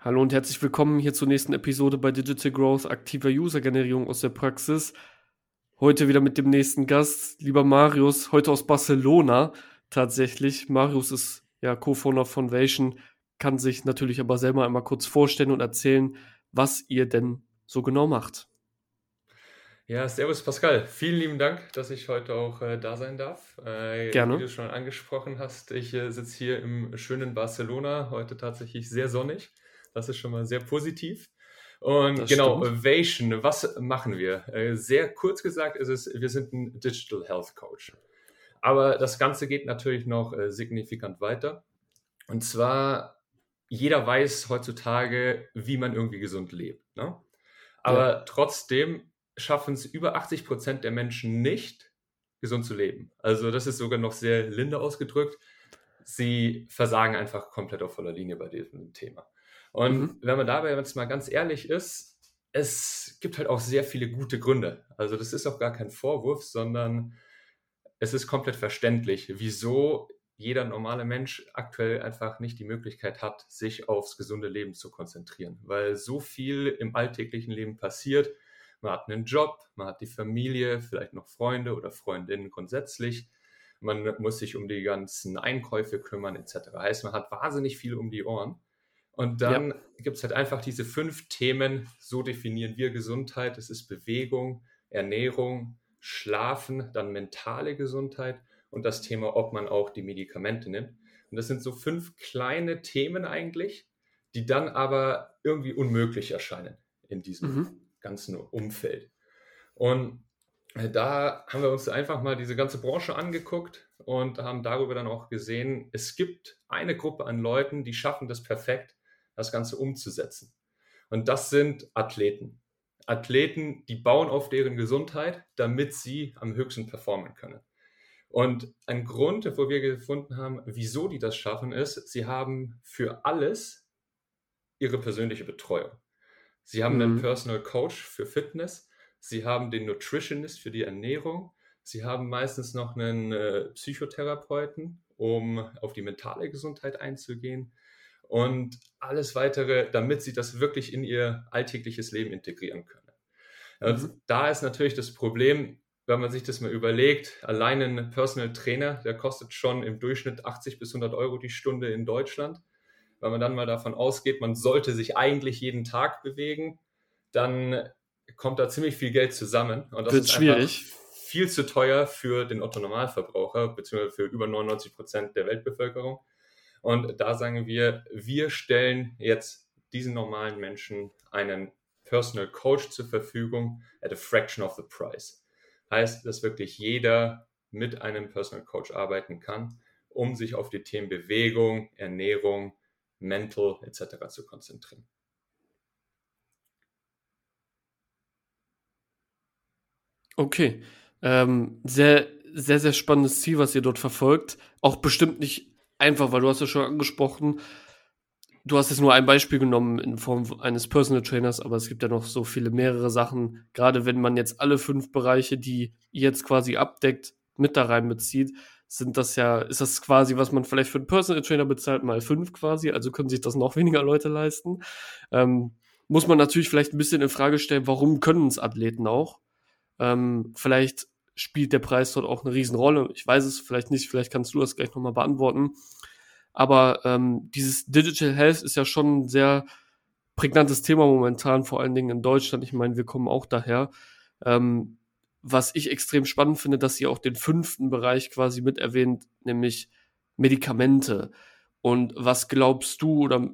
Hallo und herzlich willkommen hier zur nächsten Episode bei Digital Growth, aktiver User-Generierung aus der Praxis. Heute wieder mit dem nächsten Gast, lieber Marius, heute aus Barcelona tatsächlich. Marius ist ja Co-Founder von Vation, kann sich natürlich aber selber einmal kurz vorstellen und erzählen, was ihr denn so genau macht. Ja, servus Pascal. Vielen lieben Dank, dass ich heute auch äh, da sein darf. Äh, Gerne. Wie du schon angesprochen hast, ich äh, sitze hier im schönen Barcelona, heute tatsächlich sehr sonnig. Das ist schon mal sehr positiv. Und das genau, stimmt. Ovation, was machen wir? Äh, sehr kurz gesagt ist es, wir sind ein Digital Health Coach. Aber das Ganze geht natürlich noch äh, signifikant weiter. Und zwar, jeder weiß heutzutage, wie man irgendwie gesund lebt. Ne? Aber ja. trotzdem schaffen es über 80 Prozent der Menschen nicht, gesund zu leben. Also das ist sogar noch sehr linde ausgedrückt. Sie versagen einfach komplett auf voller Linie bei diesem Thema. Und mhm. wenn man dabei jetzt mal ganz ehrlich ist, es gibt halt auch sehr viele gute Gründe. Also das ist auch gar kein Vorwurf, sondern es ist komplett verständlich, wieso jeder normale Mensch aktuell einfach nicht die Möglichkeit hat, sich aufs gesunde Leben zu konzentrieren, weil so viel im alltäglichen Leben passiert. Man hat einen Job, man hat die Familie, vielleicht noch Freunde oder Freundinnen grundsätzlich. Man muss sich um die ganzen Einkäufe kümmern etc. Heißt, man hat wahnsinnig viel um die Ohren. Und dann ja. gibt es halt einfach diese fünf Themen, so definieren wir Gesundheit. Es ist Bewegung, Ernährung, Schlafen, dann mentale Gesundheit und das Thema, ob man auch die Medikamente nimmt. Und das sind so fünf kleine Themen eigentlich, die dann aber irgendwie unmöglich erscheinen in diesem mhm. ganzen Umfeld. Und äh, da haben wir uns einfach mal diese ganze Branche angeguckt und haben darüber dann auch gesehen, es gibt eine Gruppe an Leuten, die schaffen das perfekt, das Ganze umzusetzen. Und das sind Athleten. Athleten, die bauen auf deren Gesundheit, damit sie am höchsten performen können. Und ein Grund, wo wir gefunden haben, wieso die das schaffen, ist, sie haben für alles ihre persönliche Betreuung. Sie haben mhm. einen Personal Coach für Fitness, sie haben den Nutritionist für die Ernährung, sie haben meistens noch einen äh, Psychotherapeuten, um auf die mentale Gesundheit einzugehen und alles weitere, damit sie das wirklich in ihr alltägliches Leben integrieren können. Mhm. Da ist natürlich das Problem, wenn man sich das mal überlegt, allein ein Personal Trainer, der kostet schon im Durchschnitt 80 bis 100 Euro die Stunde in Deutschland. Wenn man dann mal davon ausgeht, man sollte sich eigentlich jeden Tag bewegen, dann kommt da ziemlich viel Geld zusammen. Und das Wird ist schwierig. viel zu teuer für den Otto Normalverbraucher, beziehungsweise für über 99 Prozent der Weltbevölkerung. Und da sagen wir, wir stellen jetzt diesen normalen Menschen einen Personal Coach zur Verfügung at a fraction of the price. Heißt, dass wirklich jeder mit einem Personal Coach arbeiten kann, um sich auf die Themen Bewegung, Ernährung, Mental etc. zu konzentrieren. Okay, ähm, sehr, sehr, sehr spannendes Ziel, was ihr dort verfolgt. Auch bestimmt nicht einfach, weil du hast ja schon angesprochen, du hast jetzt nur ein Beispiel genommen in Form eines Personal Trainers, aber es gibt ja noch so viele mehrere Sachen. Gerade wenn man jetzt alle fünf Bereiche, die jetzt quasi abdeckt, mit da reinbezieht, sind das ja, ist das quasi, was man vielleicht für einen Personal Trainer bezahlt, mal fünf quasi, also können sich das noch weniger Leute leisten. Ähm, muss man natürlich vielleicht ein bisschen in Frage stellen, warum können es Athleten auch? Ähm, vielleicht spielt der Preis dort auch eine Riesenrolle. Ich weiß es vielleicht nicht, vielleicht kannst du das gleich nochmal beantworten. Aber ähm, dieses Digital Health ist ja schon ein sehr prägnantes Thema momentan, vor allen Dingen in Deutschland. Ich meine, wir kommen auch daher. Ähm, was ich extrem spannend finde, dass ihr auch den fünften Bereich quasi mit erwähnt, nämlich Medikamente. Und was glaubst du oder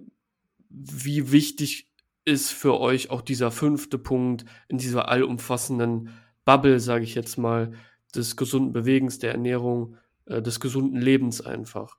wie wichtig ist für euch auch dieser fünfte Punkt in dieser allumfassenden Bubble, sage ich jetzt mal, des gesunden Bewegens, der Ernährung, äh, des gesunden Lebens einfach.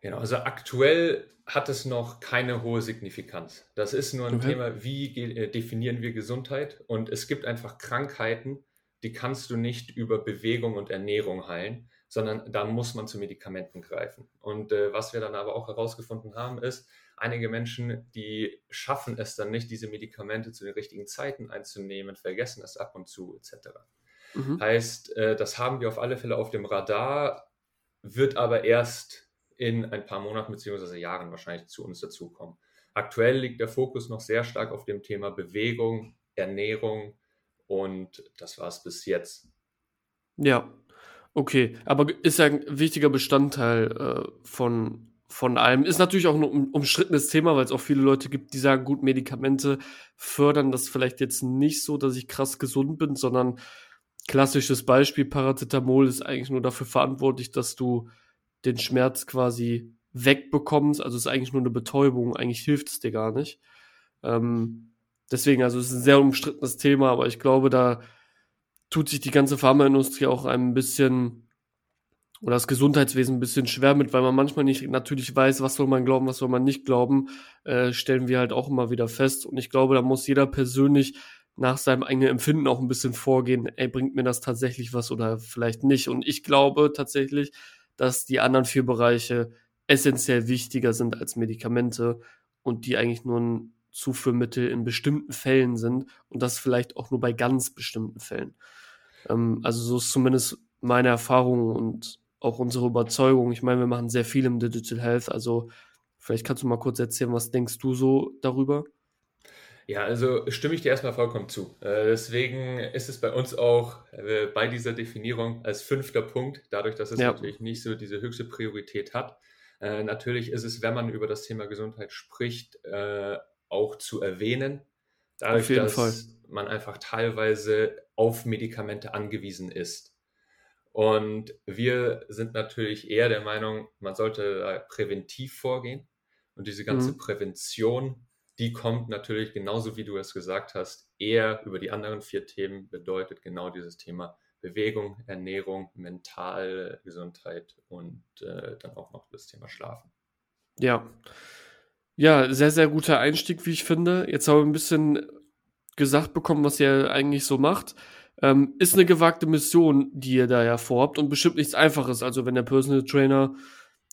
Genau, also aktuell hat es noch keine hohe Signifikanz. Das ist nur ein okay. Thema, wie äh, definieren wir Gesundheit? Und es gibt einfach Krankheiten, die kannst du nicht über Bewegung und Ernährung heilen, sondern da muss man zu Medikamenten greifen. Und äh, was wir dann aber auch herausgefunden haben, ist, einige Menschen, die schaffen es dann nicht, diese Medikamente zu den richtigen Zeiten einzunehmen, vergessen es ab und zu etc. Mhm. Heißt, äh, das haben wir auf alle Fälle auf dem Radar, wird aber erst in ein paar Monaten bzw. Jahren wahrscheinlich zu uns dazukommen. Aktuell liegt der Fokus noch sehr stark auf dem Thema Bewegung, Ernährung und das war es bis jetzt. Ja, okay. Aber ist ja ein wichtiger Bestandteil äh, von, von allem. Ist natürlich auch ein umstrittenes Thema, weil es auch viele Leute gibt, die sagen, gut, Medikamente fördern das vielleicht jetzt nicht so, dass ich krass gesund bin, sondern klassisches Beispiel, Paracetamol ist eigentlich nur dafür verantwortlich, dass du den Schmerz quasi wegbekommst. Also es ist eigentlich nur eine Betäubung, eigentlich hilft es dir gar nicht. Ähm, deswegen, also es ist ein sehr umstrittenes Thema, aber ich glaube, da tut sich die ganze Pharmaindustrie auch ein bisschen oder das Gesundheitswesen ein bisschen schwer mit, weil man manchmal nicht natürlich weiß, was soll man glauben, was soll man nicht glauben, äh, stellen wir halt auch immer wieder fest. Und ich glaube, da muss jeder persönlich nach seinem eigenen Empfinden auch ein bisschen vorgehen, ey, bringt mir das tatsächlich was oder vielleicht nicht. Und ich glaube tatsächlich, dass die anderen vier Bereiche essentiell wichtiger sind als Medikamente und die eigentlich nur ein Zuführmittel in bestimmten Fällen sind und das vielleicht auch nur bei ganz bestimmten Fällen. Ähm, also so ist zumindest meine Erfahrung und auch unsere Überzeugung. Ich meine, wir machen sehr viel im Digital Health, also vielleicht kannst du mal kurz erzählen, was denkst du so darüber? Ja, also stimme ich dir erstmal vollkommen zu. Äh, deswegen ist es bei uns auch äh, bei dieser Definierung als fünfter Punkt, dadurch, dass es ja. natürlich nicht so diese höchste Priorität hat. Äh, natürlich ist es, wenn man über das Thema Gesundheit spricht, auch zu erwähnen, dadurch, dass Fall. man einfach teilweise auf Medikamente angewiesen ist. Und wir sind natürlich eher der Meinung, man sollte präventiv vorgehen. Und diese ganze mhm. Prävention die kommt natürlich genauso wie du es gesagt hast, eher über die anderen vier Themen, bedeutet genau dieses Thema Bewegung, Ernährung, mentale Gesundheit und äh, dann auch noch das Thema Schlafen. Ja. Ja, sehr, sehr guter Einstieg, wie ich finde. Jetzt haben wir ein bisschen gesagt bekommen, was ihr eigentlich so macht. Ähm, ist eine gewagte Mission, die ihr da ja vorhabt und bestimmt nichts Einfaches. Also wenn der Personal Trainer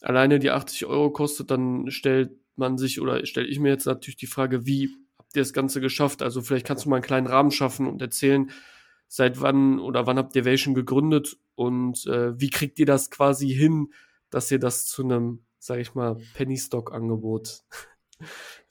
alleine die 80 Euro kostet, dann stellt man sich oder stelle ich mir jetzt natürlich die Frage, wie habt ihr das Ganze geschafft? Also vielleicht kannst du mal einen kleinen Rahmen schaffen und erzählen, seit wann oder wann habt ihr Vation gegründet und äh, wie kriegt ihr das quasi hin, dass ihr das zu einem, sag ich mal, Penny Stock Angebot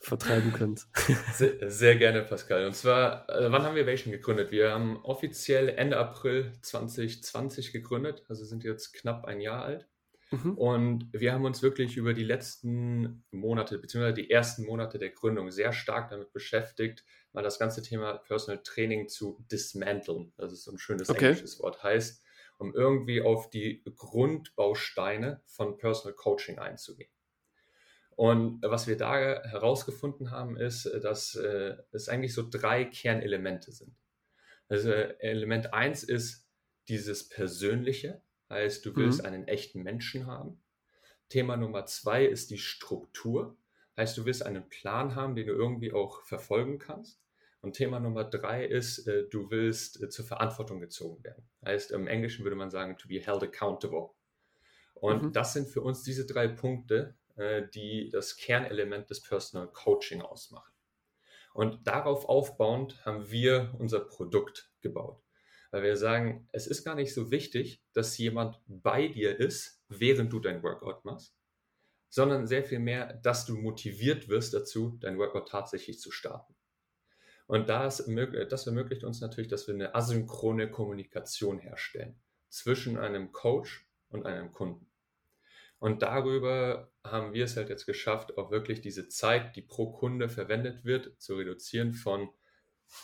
vertreiben könnt. Sehr, sehr, gerne, Pascal. Und zwar, äh, wann haben wir Vation gegründet? Wir haben offiziell Ende April 2020 gegründet, also sind jetzt knapp ein Jahr alt. Mhm. Und wir haben uns wirklich über die letzten Monate, beziehungsweise die ersten Monate der Gründung sehr stark damit beschäftigt, mal das ganze Thema Personal Training zu dismanteln. Das ist so ein schönes okay. englisches Wort. Heißt, um irgendwie auf die Grundbausteine von Personal Coaching einzugehen. Und was wir da herausgefunden haben, ist, dass äh, es eigentlich so drei Kernelemente sind. Also Element 1 ist dieses Persönliche, Heißt, du willst mhm. einen echten Menschen haben. Thema Nummer zwei ist die Struktur. Heißt, du willst einen Plan haben, den du irgendwie auch verfolgen kannst. Und Thema Nummer drei ist, äh, du willst äh, zur Verantwortung gezogen werden. Heißt, im Englischen würde man sagen, to be held accountable. Und mhm. das sind für uns diese drei Punkte, die das Kernelement des Personal Coaching ausmachen. Und darauf aufbauend haben wir unser Produkt gebaut weil wir sagen, es ist gar nicht so wichtig, dass jemand bei dir ist, während du dein Workout machst, sondern sehr viel mehr, dass du motiviert wirst dazu, dein Workout tatsächlich zu starten. Und das, das ermöglicht uns natürlich, dass wir eine asynchrone Kommunikation herstellen zwischen einem Coach und einem Kunden. Und darüber haben wir es halt jetzt geschafft, auch wirklich diese Zeit, die pro Kunde verwendet wird, zu reduzieren von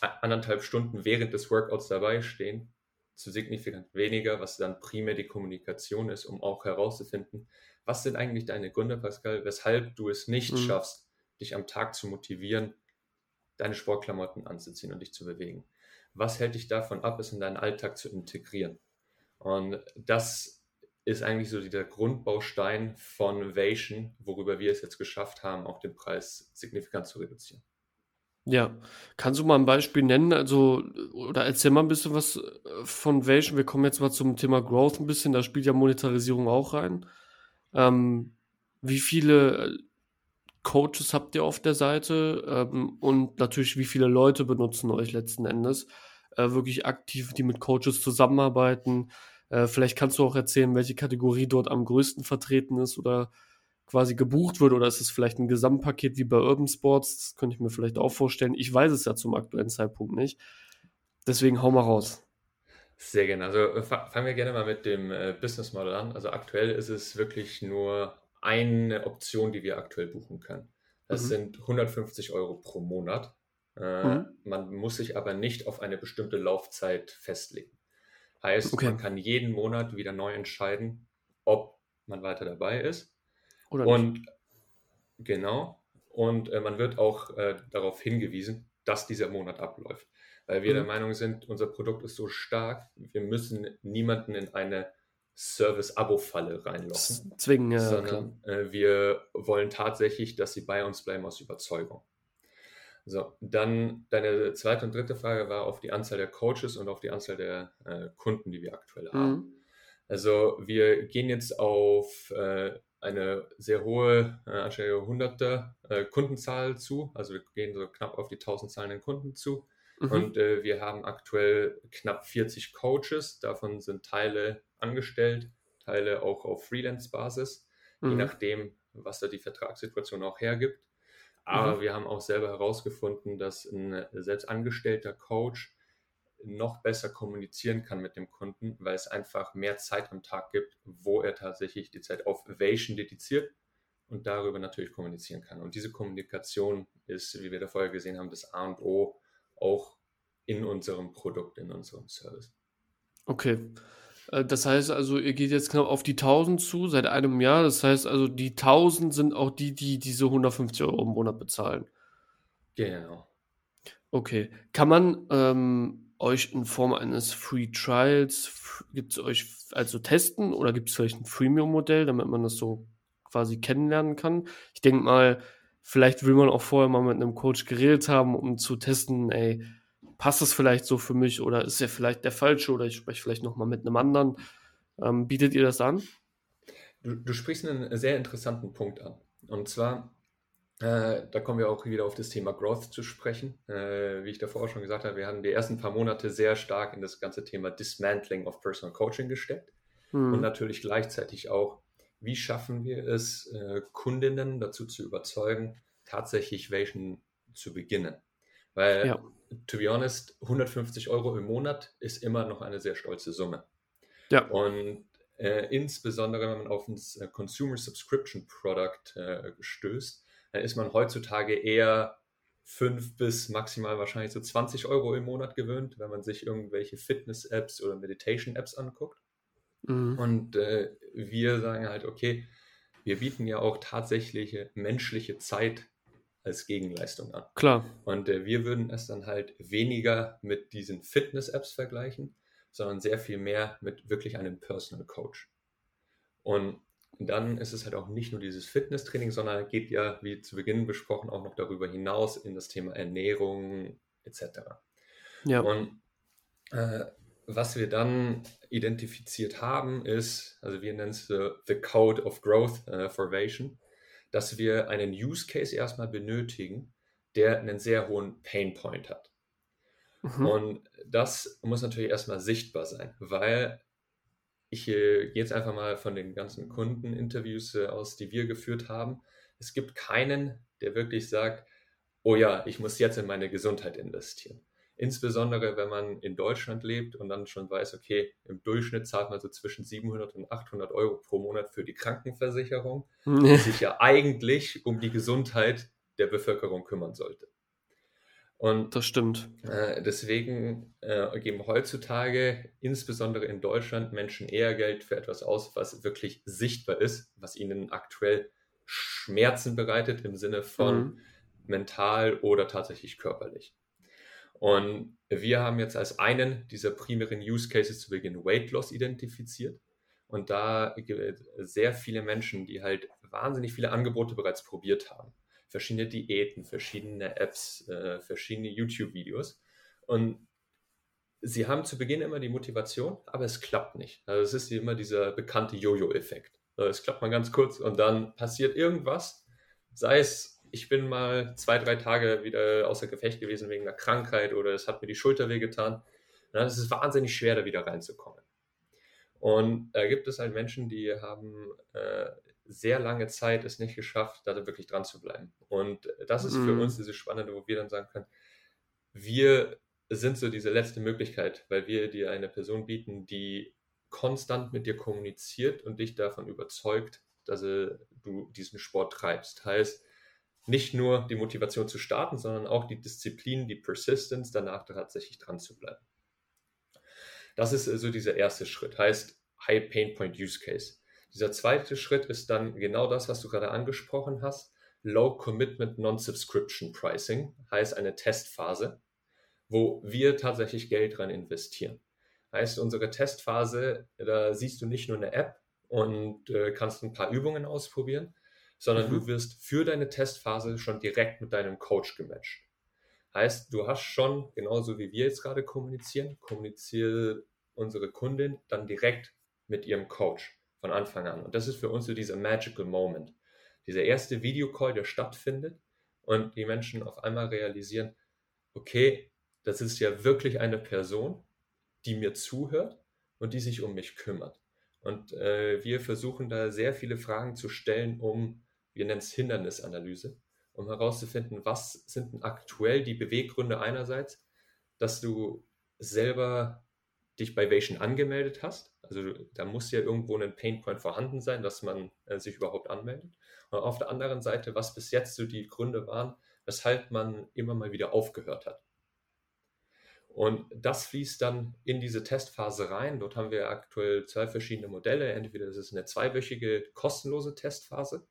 anderthalb Stunden während des Workouts dabei stehen, zu signifikant weniger, was dann primär die Kommunikation ist, um auch herauszufinden, was sind eigentlich deine Gründe, Pascal, weshalb du es nicht mhm. schaffst, dich am Tag zu motivieren, deine Sportklamotten anzuziehen und dich zu bewegen. Was hält dich davon ab, es in deinen Alltag zu integrieren? Und das ist eigentlich so der Grundbaustein von Vation, worüber wir es jetzt geschafft haben, auch den Preis signifikant zu reduzieren. Ja. Kannst du mal ein Beispiel nennen? Also, oder erzähl mal ein bisschen was äh, von welchen. Wir kommen jetzt mal zum Thema Growth ein bisschen. Da spielt ja Monetarisierung auch rein. Ähm, wie viele äh, Coaches habt ihr auf der Seite? Ähm, und natürlich, wie viele Leute benutzen euch letzten Endes? Äh, wirklich aktiv, die mit Coaches zusammenarbeiten. Äh, vielleicht kannst du auch erzählen, welche Kategorie dort am größten vertreten ist oder quasi gebucht wird oder ist es vielleicht ein Gesamtpaket wie bei Urban Sports? Das könnte ich mir vielleicht auch vorstellen. Ich weiß es ja zum aktuellen Zeitpunkt nicht. Deswegen hau mal raus. Sehr gerne. Also äh, fangen wir gerne mal mit dem äh, Business Model an. Also aktuell ist es wirklich nur eine Option, die wir aktuell buchen können. Das mhm. sind 150 Euro pro Monat. Äh, mhm. Man muss sich aber nicht auf eine bestimmte Laufzeit festlegen. Heißt, okay. man kann jeden Monat wieder neu entscheiden, ob man weiter dabei ist. Oder und nicht. genau. Und äh, man wird auch äh, darauf hingewiesen, dass dieser Monat abläuft. Weil wir mhm. der Meinung sind, unser Produkt ist so stark, wir müssen niemanden in eine Service-Abo-Falle reinlocken. Zwingen, ja. Sondern äh, wir wollen tatsächlich, dass sie bei uns bleiben aus Überzeugung. So, dann deine zweite und dritte Frage war auf die Anzahl der Coaches und auf die Anzahl der äh, Kunden, die wir aktuell haben. Mhm. Also wir gehen jetzt auf äh, eine sehr hohe, äh, anstelle hunderte äh, Kundenzahl zu. Also wir gehen so knapp auf die 1000 zahlenden Kunden zu. Mhm. Und äh, wir haben aktuell knapp 40 Coaches. Davon sind Teile angestellt, Teile auch auf Freelance-Basis, mhm. je nachdem, was da die Vertragssituation auch hergibt. Aber mhm. wir haben auch selber herausgefunden, dass ein selbst angestellter Coach noch besser kommunizieren kann mit dem Kunden, weil es einfach mehr Zeit am Tag gibt, wo er tatsächlich die Zeit auf Ovation dediziert und darüber natürlich kommunizieren kann. Und diese Kommunikation ist, wie wir da vorher gesehen haben, das A und O auch in unserem Produkt, in unserem Service. Okay. Äh, das heißt also, ihr geht jetzt knapp auf die 1000 zu seit einem Jahr. Das heißt also, die 1000 sind auch die, die diese 150 Euro im Monat bezahlen. Genau. Okay. Kann man ähm, euch in Form eines Free Trials, gibt es euch also testen oder gibt es vielleicht ein Freemium-Modell, damit man das so quasi kennenlernen kann? Ich denke mal, vielleicht will man auch vorher mal mit einem Coach geredet haben, um zu testen, ey, passt das vielleicht so für mich oder ist er vielleicht der falsche oder ich spreche vielleicht nochmal mit einem anderen. Ähm, bietet ihr das an? Du, du, sprichst einen sehr interessanten Punkt an. Und zwar äh, da kommen wir auch wieder auf das Thema Growth zu sprechen. Äh, wie ich davor auch schon gesagt habe, wir haben die ersten paar Monate sehr stark in das ganze Thema Dismantling of Personal Coaching gesteckt. Mhm. Und natürlich gleichzeitig auch, wie schaffen wir es, äh, Kundinnen dazu zu überzeugen, tatsächlich welchen zu beginnen. Weil, ja. to be honest, 150 Euro im Monat ist immer noch eine sehr stolze Summe. Ja. Und äh, insbesondere, wenn man auf ein äh, Consumer Subscription Product äh, stößt, dann ist man heutzutage eher 5 bis maximal wahrscheinlich so 20 Euro im Monat gewöhnt, wenn man sich irgendwelche Fitness-Apps oder Meditation-Apps anguckt. Mhm. Und äh, wir sagen halt, okay, wir bieten ja auch tatsächliche menschliche Zeit als Gegenleistung an. Klar. Und äh, wir würden es dann halt weniger mit diesen Fitness-Apps vergleichen, sondern sehr viel mehr mit wirklich einem Personal Coach. Und dann ist es halt auch nicht nur dieses Fitnesstraining, sondern geht ja, wie zu Beginn besprochen, auch noch darüber hinaus in das Thema Ernährung etc. Ja. Und äh, was wir dann identifiziert haben, ist, also wir nennen es uh, the Code of Growth uh, Formation, dass wir einen Use Case erstmal benötigen, der einen sehr hohen Pain Point hat. Mhm. Und das muss natürlich erstmal sichtbar sein, weil ich jetzt einfach mal von den ganzen Kundeninterviews äh, aus, die wir geführt haben. Es gibt keinen, der wirklich sagt, oh ja, ich muss jetzt in meine Gesundheit investieren. Insbesondere, wenn man in Deutschland lebt und dann schon weiß, okay, im Durchschnitt zahlt man so zwischen 700 und 800 Euro pro Monat für die Krankenversicherung, die sich ja eigentlich um die Gesundheit der Bevölkerung kümmern sollte. Und das stimmt. Äh, deswegen äh, geben heutzutage, insbesondere in Deutschland, Menschen eher Geld für etwas aus, was wirklich sichtbar ist, was ihnen aktuell Schmerzen bereitet im Sinne von mhm. mental oder tatsächlich körperlich. Und wir haben jetzt als einen dieser primären Use Cases zu Beginn Weight Loss identifiziert. Und da gibt es sehr viele Menschen, die halt wahnsinnig viele Angebote bereits probiert haben verschiedene Diäten, verschiedene Apps, äh, verschiedene YouTube-Videos. Und sie haben zu Beginn immer die Motivation, aber es klappt nicht. Also es ist immer dieser bekannte Jojo-Effekt. Es klappt mal ganz kurz und dann passiert irgendwas, sei es, ich bin mal zwei, drei Tage wieder außer Gefecht gewesen wegen einer Krankheit oder es hat mir die Schulter wehgetan. Und dann ist es wahnsinnig schwer, da wieder reinzukommen. Und da gibt es halt Menschen, die haben äh, sehr lange Zeit es nicht geschafft, da wirklich dran zu bleiben. Und das ist für mhm. uns diese Spannende, wo wir dann sagen können, wir sind so diese letzte Möglichkeit, weil wir dir eine Person bieten, die konstant mit dir kommuniziert und dich davon überzeugt, dass du diesen Sport treibst. Heißt, nicht nur die Motivation zu starten, sondern auch die Disziplin, die Persistence, danach tatsächlich dran zu bleiben. Das ist so dieser erste Schritt, heißt High Pain Point Use Case. Dieser zweite Schritt ist dann genau das, was du gerade angesprochen hast. Low Commitment Non-Subscription Pricing heißt eine Testphase, wo wir tatsächlich Geld rein investieren. Heißt, unsere Testphase, da siehst du nicht nur eine App und äh, kannst ein paar Übungen ausprobieren, sondern mhm. du wirst für deine Testphase schon direkt mit deinem Coach gematcht. Heißt, du hast schon, genauso wie wir jetzt gerade kommunizieren, kommuniziere unsere Kundin dann direkt mit ihrem Coach von Anfang an. Und das ist für uns so dieser magical Moment. Dieser erste Videocall, der stattfindet und die Menschen auf einmal realisieren, okay, das ist ja wirklich eine Person, die mir zuhört und die sich um mich kümmert. Und äh, wir versuchen da sehr viele Fragen zu stellen, um wir nennen es Hindernisanalyse, um herauszufinden, was sind denn aktuell die Beweggründe einerseits, dass du selber dich bei Vation angemeldet hast. Also da muss ja irgendwo ein Painpoint vorhanden sein, dass man äh, sich überhaupt anmeldet. Und auf der anderen Seite, was bis jetzt so die Gründe waren, weshalb man immer mal wieder aufgehört hat. Und das fließt dann in diese Testphase rein. Dort haben wir aktuell zwei verschiedene Modelle. Entweder ist es eine zweiwöchige kostenlose Testphase,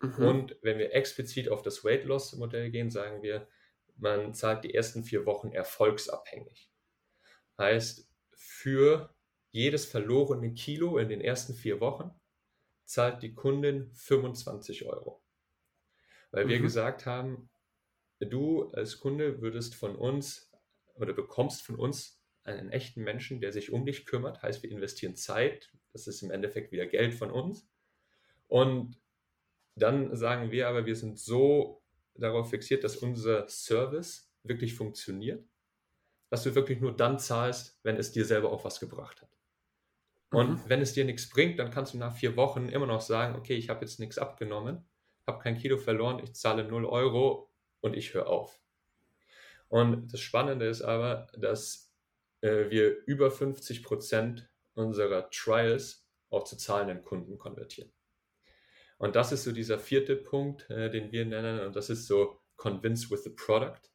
Mhm. Und wenn wir explizit auf das Weight Loss Modell gehen, sagen wir, man zahlt die ersten vier Wochen erfolgsabhängig. Heißt, für jedes verlorene Kilo in den ersten vier Wochen zahlt die Kundin 25 Euro. Weil mhm. wir gesagt haben, du als Kunde würdest von uns oder bekommst von uns einen echten Menschen, der sich um dich kümmert. Heißt, wir investieren Zeit. Das ist im Endeffekt wieder Geld von uns. Und dann sagen wir aber, wir sind so darauf fixiert, dass unser Service wirklich funktioniert, dass du wirklich nur dann zahlst, wenn es dir selber auch was gebracht hat. Und mhm. wenn es dir nichts bringt, dann kannst du nach vier Wochen immer noch sagen, okay, ich habe jetzt nichts abgenommen, habe kein Kilo verloren, ich zahle 0 Euro und ich höre auf. Und das Spannende ist aber, dass äh, wir über 50 Prozent unserer Trials auch zu zahlenden Kunden konvertieren. Und das ist so dieser vierte Punkt, äh, den wir nennen, und das ist so Convince with the Product.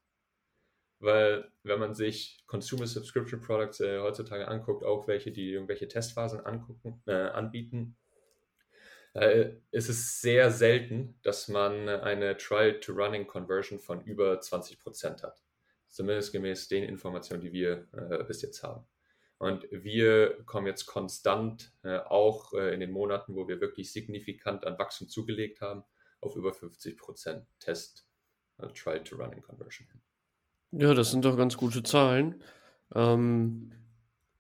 Weil wenn man sich Consumer Subscription Products äh, heutzutage anguckt, auch welche, die irgendwelche Testphasen angucken, äh, anbieten, äh, ist es sehr selten, dass man eine Trial-to-Running-Conversion von über 20% hat. Zumindest gemäß den Informationen, die wir äh, bis jetzt haben. Und wir kommen jetzt konstant, äh, auch äh, in den Monaten, wo wir wirklich signifikant an Wachstum zugelegt haben, auf über 50 Prozent Test äh, Trial to Running Conversion hin. Ja, das sind doch ganz gute Zahlen. Ähm,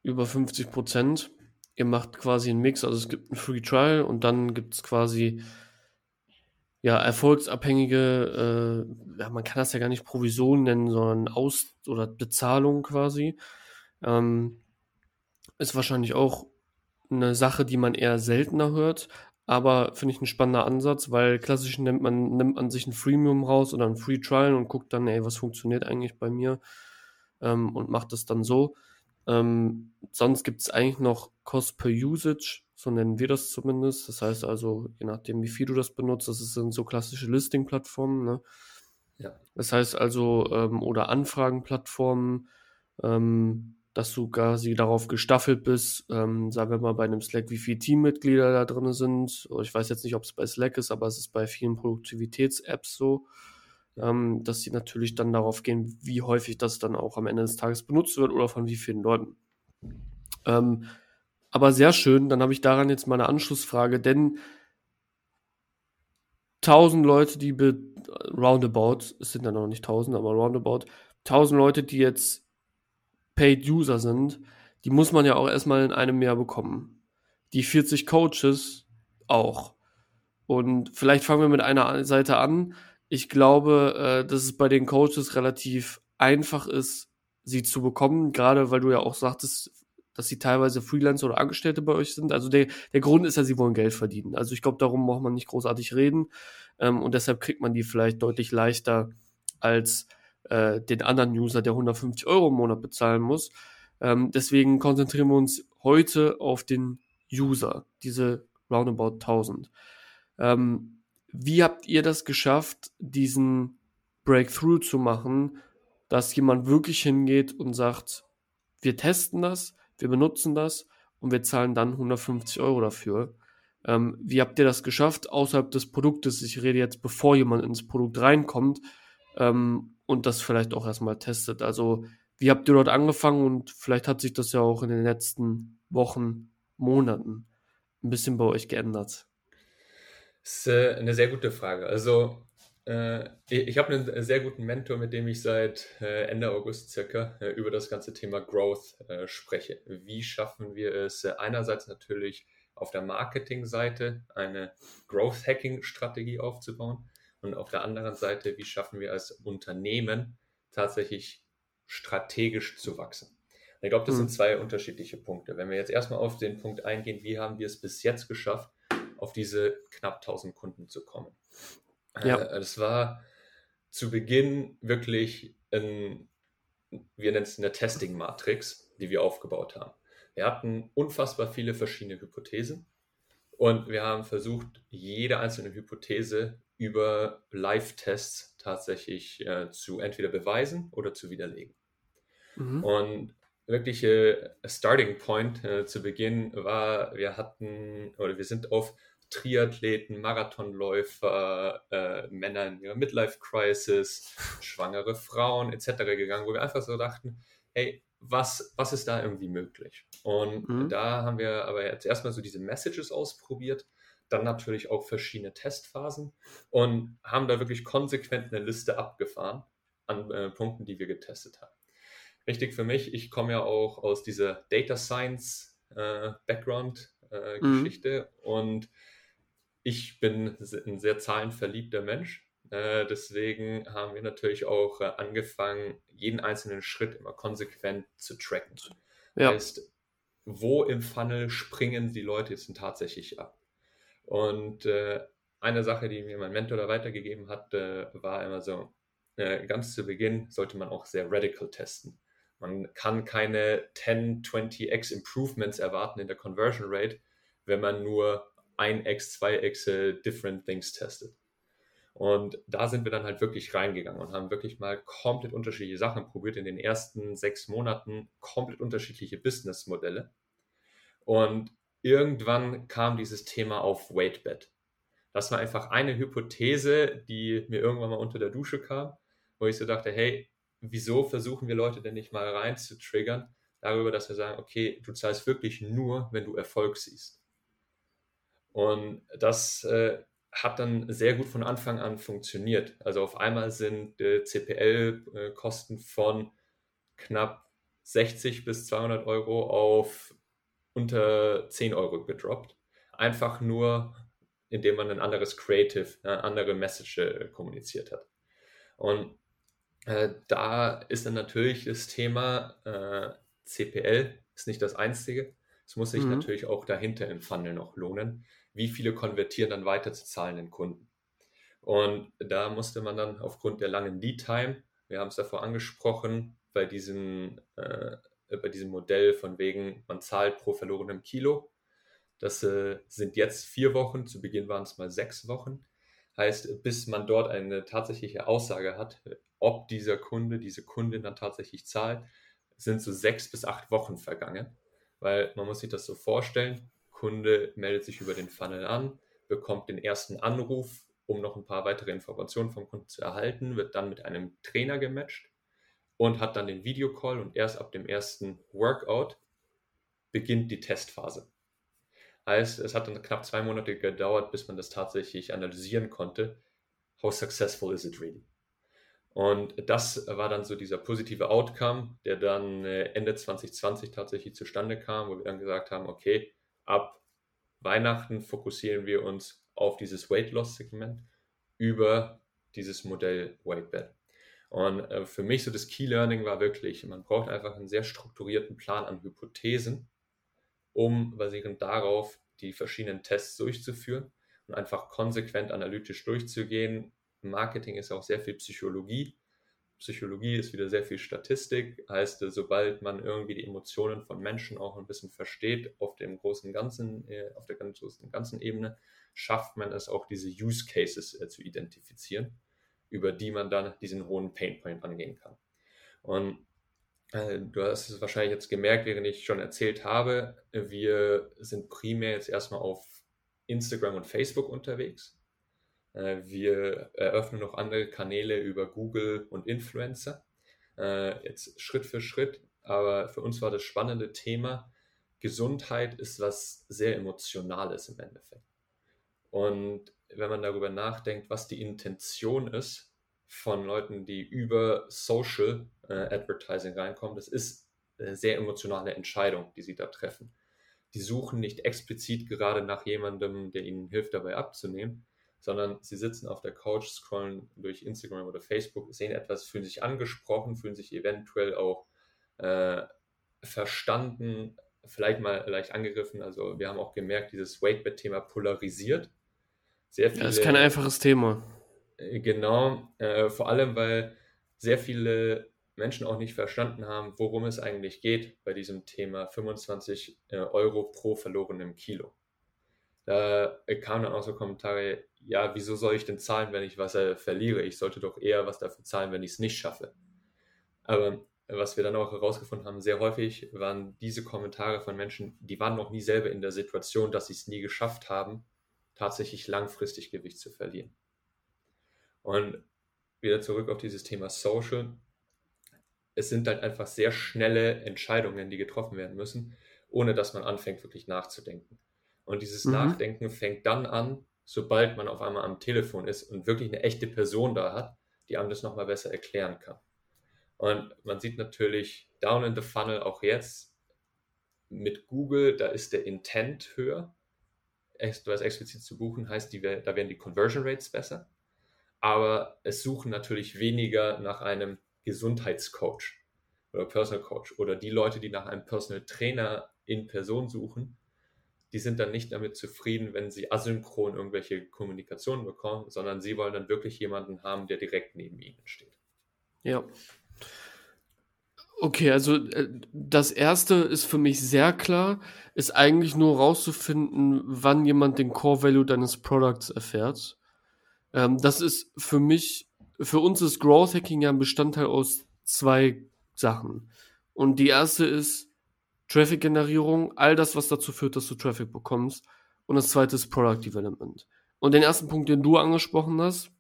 über 50 Prozent. Ihr macht quasi einen Mix, also es gibt einen Free Trial und dann gibt es quasi ja, erfolgsabhängige, äh, ja, man kann das ja gar nicht Provision nennen, sondern Aus- oder Bezahlung quasi. Ähm, ist wahrscheinlich auch eine Sache, die man eher seltener hört, aber finde ich ein spannender Ansatz, weil klassisch nimmt man, nimmt man sich ein Freemium raus oder ein Free Trial und guckt dann, ey, was funktioniert eigentlich bei mir ähm, und macht das dann so. Ähm, sonst gibt es eigentlich noch Cost per Usage, so nennen wir das zumindest. Das heißt also, je nachdem, wie viel du das benutzt, das sind so klassische Listing-Plattformen. Ne? Ja. Das heißt also, ähm, oder Anfragenplattformen, ähm, dass du quasi darauf gestaffelt bist, ähm, sagen wir mal bei einem Slack, wie viele Teammitglieder da drin sind. Ich weiß jetzt nicht, ob es bei Slack ist, aber es ist bei vielen Produktivitäts-Apps so, ähm, dass sie natürlich dann darauf gehen, wie häufig das dann auch am Ende des Tages benutzt wird oder von wie vielen Leuten. Ähm, aber sehr schön, dann habe ich daran jetzt mal eine Anschlussfrage, denn 1000 Leute, die roundabout, es sind ja noch nicht 1000, aber roundabout, 1000 Leute, die jetzt Paid User sind, die muss man ja auch erstmal in einem Jahr bekommen. Die 40 Coaches auch. Und vielleicht fangen wir mit einer Seite an. Ich glaube, äh, dass es bei den Coaches relativ einfach ist, sie zu bekommen, gerade weil du ja auch sagtest, dass sie teilweise Freelancer oder Angestellte bei euch sind. Also der, der Grund ist ja, sie wollen Geld verdienen. Also ich glaube, darum braucht man nicht großartig reden. Ähm, und deshalb kriegt man die vielleicht deutlich leichter als äh, den anderen User, der 150 Euro im Monat bezahlen muss. Ähm, deswegen konzentrieren wir uns heute auf den User, diese roundabout 1000. Ähm, wie habt ihr das geschafft, diesen Breakthrough zu machen, dass jemand wirklich hingeht und sagt, wir testen das, wir benutzen das und wir zahlen dann 150 Euro dafür. Ähm, wie habt ihr das geschafft außerhalb des Produktes? Ich rede jetzt, bevor jemand ins Produkt reinkommt ähm, und das vielleicht auch erstmal testet. Also wie habt ihr dort angefangen und vielleicht hat sich das ja auch in den letzten Wochen, Monaten ein bisschen bei euch geändert? Das ist äh, eine sehr gute Frage. Also äh, ich habe einen sehr guten Mentor, mit dem ich seit äh, Ende August circa über das ganze Thema Growth spreche. Wie schaffen wir es einerseits natürlich auf der Marketingseite eine Growth Hacking Strategie aufzubauen und auf der anderen Seite, wie schaffen wir als Unternehmen tatsächlich strategisch zu wachsen. ich glaube, das mhm. sind zwei unterschiedliche Punkte. Wenn wir jetzt erstmal auf den Punkt eingehen, wie haben wir es bis jetzt geschafft, auf diese knapp 1000 Kunden zu kommen? Ja. Äh, das war zu Beginn wirklich ein, wir nennen es eine Testing-Matrix, die wir aufgebaut haben. Wir hatten unfassbar viele verschiedene Hypothesen und wir haben versucht, jede einzelne Hypothese über Live-Tests tatsächlich äh, zu entweder beweisen oder zu widerlegen. Mhm. Und wirkliche Starting Point äh, zu Beginn war, wir hatten oder wir sind auf Triathleten, Marathonläufer, äh, Männer in ihrer Midlife-Crisis, schwangere Frauen etc. gegangen, wo wir einfach so dachten, hey, was, was ist da irgendwie möglich? Und mhm. da haben wir aber jetzt erstmal so diese Messages ausprobiert, dann natürlich auch verschiedene Testphasen und haben da wirklich konsequent eine Liste abgefahren an äh, Punkten, die wir getestet haben. Wichtig für mich, ich komme ja auch aus dieser Data Science äh, Background äh, mhm. Geschichte und ich bin ein sehr zahlenverliebter Mensch. Äh, deswegen haben wir natürlich auch äh, angefangen, jeden einzelnen Schritt immer konsequent zu tracken. Ja. Heißt, wo im Funnel springen die Leute jetzt tatsächlich ab? Und äh, eine Sache, die mir mein Mentor da weitergegeben hat, äh, war immer so, äh, ganz zu Beginn sollte man auch sehr radical testen. Man kann keine 10, 20x Improvements erwarten in der Conversion Rate, wenn man nur 1x, 2x Different Things testet. Und da sind wir dann halt wirklich reingegangen und haben wirklich mal komplett unterschiedliche Sachen probiert in den ersten sechs Monaten, komplett unterschiedliche Businessmodelle. Und irgendwann kam dieses Thema auf Weightbed. Das war einfach eine Hypothese, die mir irgendwann mal unter der Dusche kam, wo ich so dachte, hey, wieso versuchen wir Leute denn nicht mal rein zu triggern, darüber, dass wir sagen, okay, du zahlst wirklich nur, wenn du Erfolg siehst. Und das äh, hat dann sehr gut von Anfang an funktioniert. Also auf einmal sind äh, CPL-Kosten von knapp 60 bis 200 Euro auf unter 10 Euro gedroppt. Einfach nur, indem man ein anderes Creative, eine andere Message äh, kommuniziert hat. Und äh, da ist dann natürlich das Thema äh, CPL ist nicht das einzige. Es muss sich mhm. natürlich auch dahinter im Funnel noch lohnen wie viele konvertieren dann weiter zu zahlenden Kunden. Und da musste man dann aufgrund der langen Lead Time, wir haben es davor angesprochen, bei diesem, äh, bei diesem Modell von wegen, man zahlt pro verlorenem Kilo. Das äh, sind jetzt vier Wochen, zu Beginn waren es mal sechs Wochen. Heißt, bis man dort eine tatsächliche Aussage hat, ob dieser Kunde, diese Kundin dann tatsächlich zahlt, sind so sechs bis acht Wochen vergangen. Weil man muss sich das so vorstellen, Kunde meldet sich über den Funnel an, bekommt den ersten Anruf, um noch ein paar weitere Informationen vom Kunden zu erhalten, wird dann mit einem Trainer gematcht und hat dann den Videocall und erst ab dem ersten Workout beginnt die Testphase. Heißt, es hat dann knapp zwei Monate gedauert, bis man das tatsächlich analysieren konnte. How successful is it really? Und das war dann so dieser positive Outcome, der dann äh, Ende 2020 tatsächlich zustande kam, wo wir dann gesagt haben, okay, ab Weihnachten fokussieren wir uns auf dieses Weight Loss Segment über dieses Modell Weightbed. Und äh, für mich so das Key Learning war wirklich, man braucht einfach einen sehr strukturierten Plan an Hypothesen, um basierend darauf die verschiedenen Tests durchzuführen und einfach konsequent analytisch durchzugehen. Marketing ist auch sehr viel Psychologie. Psychologie ist wieder sehr viel Statistik. Heißt, sobald man irgendwie die Emotionen von Menschen auch ein bisschen versteht auf dem großen Ganzen, äh, auf der großen ganzen Ebene, schafft man es auch, diese Use Cases äh, zu identifizieren über die man dann diesen hohen Painpoint angehen kann. Und äh, du hast es wahrscheinlich jetzt gemerkt, während ich schon erzählt habe, wir sind primär jetzt erstmal auf Instagram und Facebook unterwegs. Äh, wir eröffnen noch andere Kanäle über Google und Influencer. Äh, jetzt Schritt für Schritt. Aber für uns war das spannende Thema, Gesundheit ist was sehr Emotionales im Endeffekt. Und wenn man darüber nachdenkt, was die Intention ist von Leuten, die über Social äh, Advertising reinkommen, das ist eine sehr emotionale Entscheidung, die sie da treffen. Die suchen nicht explizit gerade nach jemandem, der ihnen hilft, dabei abzunehmen, sondern sie sitzen auf der Couch, scrollen durch Instagram oder Facebook, sehen etwas, fühlen sich angesprochen, fühlen sich eventuell auch äh, verstanden, vielleicht mal leicht angegriffen. Also wir haben auch gemerkt, dieses Weightbed-Thema polarisiert sehr viele. Das ist kein einfaches Thema. Äh, genau, äh, vor allem, weil sehr viele Menschen auch nicht verstanden haben, worum es eigentlich geht bei diesem Thema 25 äh, Euro pro verlorenem Kilo. Da kamen dann auch so Kommentare, ja, wieso soll ich denn zahlen, wenn ich was äh, verliere? Ich sollte doch eher was dafür zahlen, wenn ich es nicht schaffe. Aber was wir dann auch herausgefunden haben, sehr häufig waren diese Kommentare von Menschen, die waren noch nie selber in der Situation, dass sie es nie geschafft haben tatsächlich langfristig Gewicht zu verlieren. Und wieder zurück auf dieses Thema Social. Es sind halt einfach sehr schnelle Entscheidungen, die getroffen werden müssen, ohne dass man anfängt, wirklich nachzudenken. Und dieses mhm. Nachdenken fängt dann an, sobald man auf einmal am Telefon ist und wirklich eine echte Person da hat, die einem das nochmal besser erklären kann. Und man sieht natürlich down in the funnel auch jetzt mit Google, da ist der Intent höher etwas explizit zu buchen, heißt, die, da werden die Conversion Rates besser. Aber es suchen natürlich weniger nach einem Gesundheitscoach oder Personal Coach oder die Leute, die nach einem Personal Trainer in Person suchen, die sind dann nicht damit zufrieden, wenn sie asynchron irgendwelche Kommunikationen bekommen, sondern sie wollen dann wirklich jemanden haben, der direkt neben ihnen steht. Ja. Okay, also äh, das erste ist für mich sehr klar, ist eigentlich nur rauszufinden, wann jemand den Core Value deines Products erfährt. Ähm, das ist für mich, für uns ist Growth Hacking ja ein Bestandteil aus zwei Sachen. Und die erste ist Traffic-Generierung, all das, was dazu führt, dass du Traffic bekommst. Und das zweite ist Product Development. Und den ersten Punkt, den du angesprochen hast,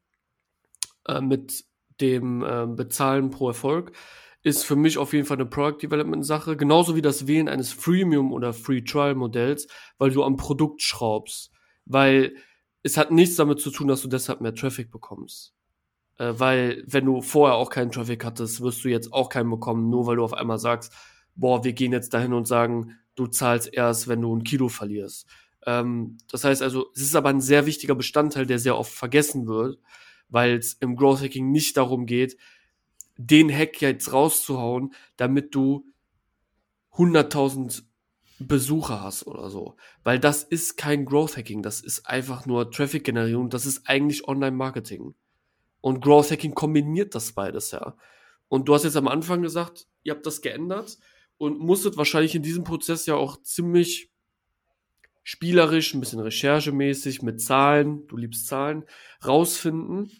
äh, mit dem äh, Bezahlen pro Erfolg, ist für mich auf jeden Fall eine Product Development Sache, genauso wie das Wählen eines Freemium oder Free Trial Modells, weil du am Produkt schraubst, weil es hat nichts damit zu tun, dass du deshalb mehr Traffic bekommst. Äh, weil wenn du vorher auch keinen Traffic hattest, wirst du jetzt auch keinen bekommen, nur weil du auf einmal sagst, boah, wir gehen jetzt dahin und sagen, du zahlst erst, wenn du ein Kilo verlierst. Ähm, das heißt also, es ist aber ein sehr wichtiger Bestandteil, der sehr oft vergessen wird, weil es im Growth Hacking nicht darum geht, den Hack jetzt rauszuhauen, damit du 100.000 Besucher hast oder so. Weil das ist kein Growth Hacking, das ist einfach nur Traffic Generierung, das ist eigentlich Online Marketing. Und Growth Hacking kombiniert das beides ja. Und du hast jetzt am Anfang gesagt, ihr habt das geändert und musstet wahrscheinlich in diesem Prozess ja auch ziemlich spielerisch, ein bisschen recherchemäßig mit Zahlen, du liebst Zahlen, rausfinden,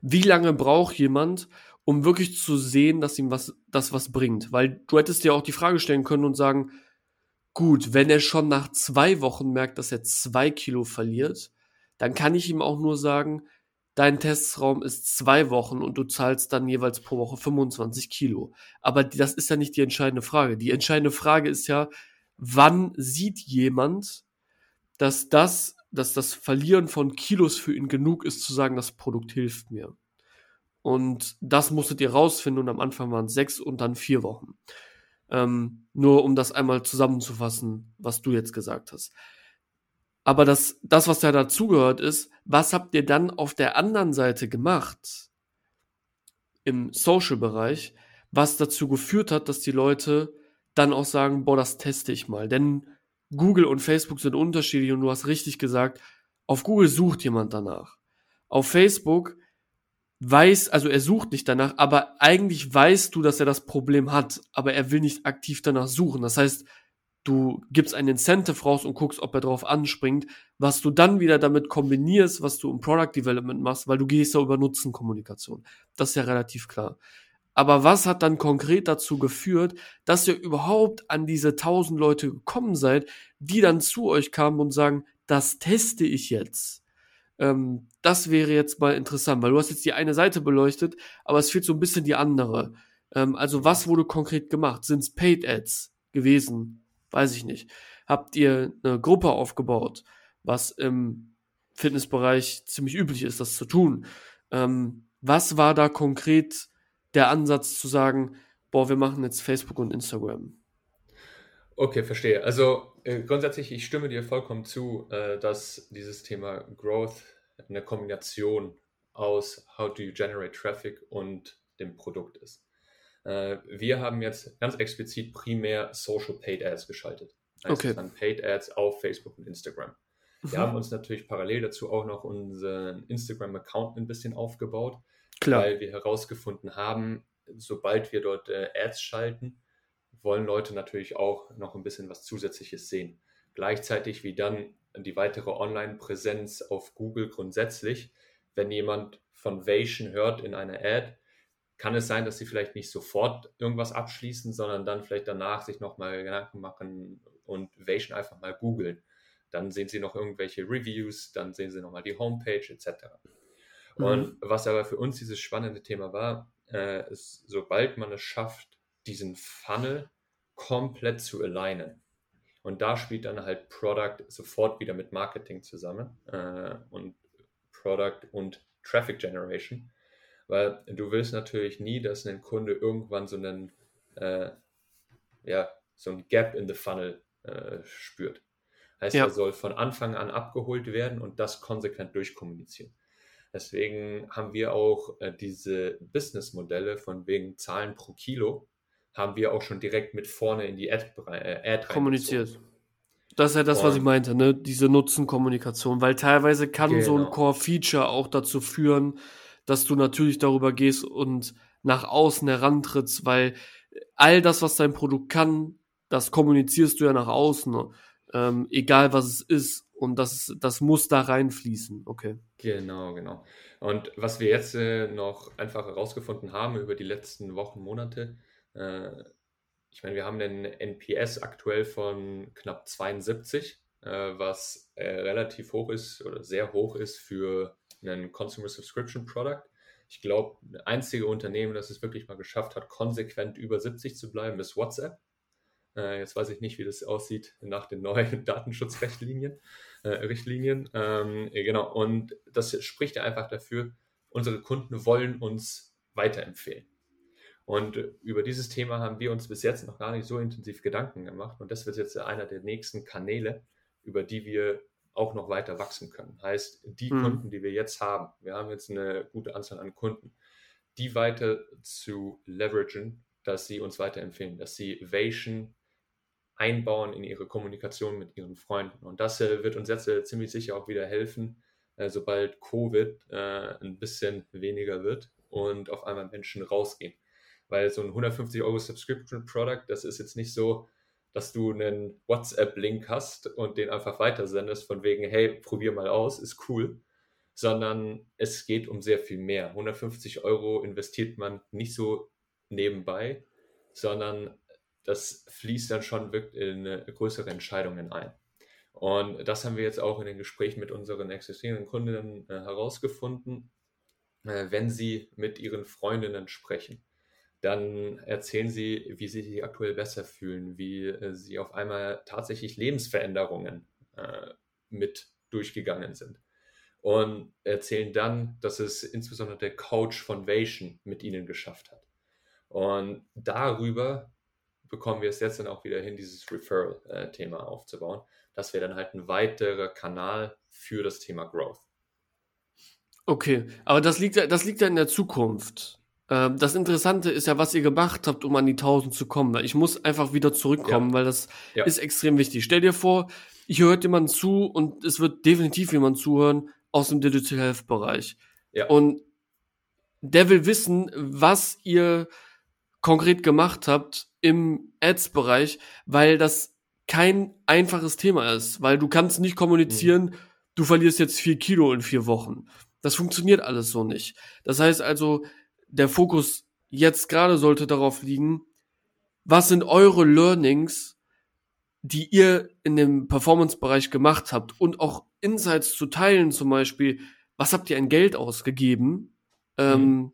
wie lange braucht jemand, um wirklich zu sehen, dass ihm was, das was bringt. Weil du hättest dir auch die Frage stellen können und sagen, gut, wenn er schon nach zwei Wochen merkt, dass er zwei Kilo verliert, dann kann ich ihm auch nur sagen, dein Testraum ist zwei Wochen und du zahlst dann jeweils pro Woche 25 Kilo. Aber das ist ja nicht die entscheidende Frage. Die entscheidende Frage ist ja, wann sieht jemand, dass das, dass das Verlieren von Kilos für ihn genug ist, zu sagen, das Produkt hilft mir. Und das musstet ihr rausfinden und am Anfang waren es sechs und dann vier Wochen. Ähm, nur um das einmal zusammenzufassen, was du jetzt gesagt hast. Aber das, das, was da dazugehört, ist, was habt ihr dann auf der anderen Seite gemacht? im Social-Bereich, was dazu geführt hat, dass die Leute dann auch sagen, boah, das teste ich mal. Denn Google und Facebook sind unterschiedlich und du hast richtig gesagt, auf Google sucht jemand danach. Auf Facebook weiß, also er sucht nicht danach, aber eigentlich weißt du, dass er das Problem hat, aber er will nicht aktiv danach suchen. Das heißt, du gibst ein Incentive raus und guckst, ob er darauf anspringt, was du dann wieder damit kombinierst, was du im Product Development machst, weil du gehst ja über Nutzenkommunikation. Das ist ja relativ klar. Aber was hat dann konkret dazu geführt, dass ihr überhaupt an diese tausend Leute gekommen seid, die dann zu euch kamen und sagen, das teste ich jetzt? Ähm, das wäre jetzt mal interessant, weil du hast jetzt die eine Seite beleuchtet, aber es fehlt so ein bisschen die andere. Ähm, also was wurde konkret gemacht? Sind es Paid Ads gewesen? Weiß ich nicht. Habt ihr eine Gruppe aufgebaut, was im Fitnessbereich ziemlich üblich ist, das zu tun? Ähm, was war da konkret der Ansatz zu sagen, boah, wir machen jetzt Facebook und Instagram? Okay, verstehe. Also grundsätzlich, ich stimme dir vollkommen zu, äh, dass dieses Thema Growth eine Kombination aus How do you generate traffic und dem Produkt ist. Äh, wir haben jetzt ganz explizit primär Social Paid Ads geschaltet. Also okay. dann Paid Ads auf Facebook und Instagram. Mhm. Wir haben uns natürlich parallel dazu auch noch unseren Instagram-Account ein bisschen aufgebaut, Klar. weil wir herausgefunden haben, sobald wir dort äh, Ads schalten, wollen Leute natürlich auch noch ein bisschen was Zusätzliches sehen. Gleichzeitig wie dann die weitere Online-Präsenz auf Google grundsätzlich. Wenn jemand von Vation hört in einer Ad, kann es sein, dass sie vielleicht nicht sofort irgendwas abschließen, sondern dann vielleicht danach sich nochmal Gedanken machen und Vation einfach mal googeln. Dann sehen sie noch irgendwelche Reviews, dann sehen sie nochmal die Homepage etc. Mhm. Und was aber für uns dieses spannende Thema war, äh, ist, sobald man es schafft, diesen Funnel komplett zu alignen. Und da spielt dann halt Product sofort wieder mit Marketing zusammen äh, und Product und Traffic Generation, weil du willst natürlich nie, dass ein Kunde irgendwann so einen, äh, ja, so ein Gap in the Funnel äh, spürt. Heißt, ja. er soll von Anfang an abgeholt werden und das konsequent durchkommunizieren. Deswegen haben wir auch äh, diese Business-Modelle von wegen Zahlen pro Kilo, haben wir auch schon direkt mit vorne in die Ad, äh, Ad kommuniziert. Das ist ja das, was ich meinte, ne? Diese Nutzenkommunikation, weil teilweise kann genau. so ein genau. Core-Feature auch dazu führen, dass du natürlich darüber gehst und nach außen herantrittst, weil all das, was dein Produkt kann, das kommunizierst du ja nach außen, ähm, egal was es ist. Und das, das muss da reinfließen, okay. Genau, genau. Und was wir jetzt äh, noch einfach herausgefunden haben über die letzten Wochen, Monate, ich meine, wir haben einen NPS aktuell von knapp 72, äh, was äh, relativ hoch ist oder sehr hoch ist für einen Consumer Subscription Product. Ich glaube, das einzige Unternehmen, das es wirklich mal geschafft hat, konsequent über 70 zu bleiben, ist WhatsApp. Äh, jetzt weiß ich nicht, wie das aussieht nach den neuen Datenschutzrichtlinien. Äh, Richtlinien. Ähm, genau, und das spricht ja einfach dafür, unsere Kunden wollen uns weiterempfehlen. Und über dieses Thema haben wir uns bis jetzt noch gar nicht so intensiv Gedanken gemacht. Und das wird jetzt einer der nächsten Kanäle, über die wir auch noch weiter wachsen können. Heißt, die mhm. Kunden, die wir jetzt haben, wir haben jetzt eine gute Anzahl an Kunden, die weiter zu leveragen, dass sie uns weiterempfehlen, dass sie Vation einbauen in ihre Kommunikation mit ihren Freunden. Und das äh, wird uns jetzt äh, ziemlich sicher auch wieder helfen, äh, sobald Covid ein bisschen weniger wird und auf einmal Menschen rausgehen. Weil so ein 150 Euro Subscription Product, das ist jetzt nicht so, dass du einen WhatsApp-Link hast und den einfach weitersendest von wegen, hey, probier mal aus, ist cool, sondern es geht um sehr viel mehr. 150 Euro investiert man nicht so nebenbei, sondern das fließt dann schon wirklich in größere Entscheidungen ein. Und das haben wir jetzt auch in den Gesprächen mit unseren existierenden Kundinnen äh, herausgefunden, äh, wenn sie mit ihren Freundinnen sprechen dann erzählen sie, wie sie sich aktuell besser fühlen, wie äh, sie auf einmal tatsächlich Lebensveränderungen äh, mit durchgegangen sind. Und erzählen dann, dass es insbesondere der Coach von Vation mit ihnen geschafft hat. Und darüber bekommen wir es jetzt dann auch wieder hin, dieses Referral-Thema aufzubauen. Das wäre dann halt ein weiterer Kanal für das Thema Growth. Okay, aber das liegt, das liegt ja in der Zukunft. Ähm, das Interessante ist ja, was ihr gemacht habt, um an die 1000 zu kommen. Ich muss einfach wieder zurückkommen, ja. weil das ja. ist extrem wichtig. Stell dir vor, ich höre jemand zu und es wird definitiv jemand zuhören aus dem Digital Health Bereich. Ja. Und der will wissen, was ihr konkret gemacht habt im Ads-Bereich, weil das kein einfaches Thema ist, weil du kannst nicht kommunizieren, mhm. du verlierst jetzt vier Kilo in vier Wochen. Das funktioniert alles so nicht. Das heißt also, der Fokus jetzt gerade sollte darauf liegen, was sind eure Learnings, die ihr in dem Performance-Bereich gemacht habt und auch Insights zu teilen, zum Beispiel, was habt ihr an Geld ausgegeben? Ähm, mhm.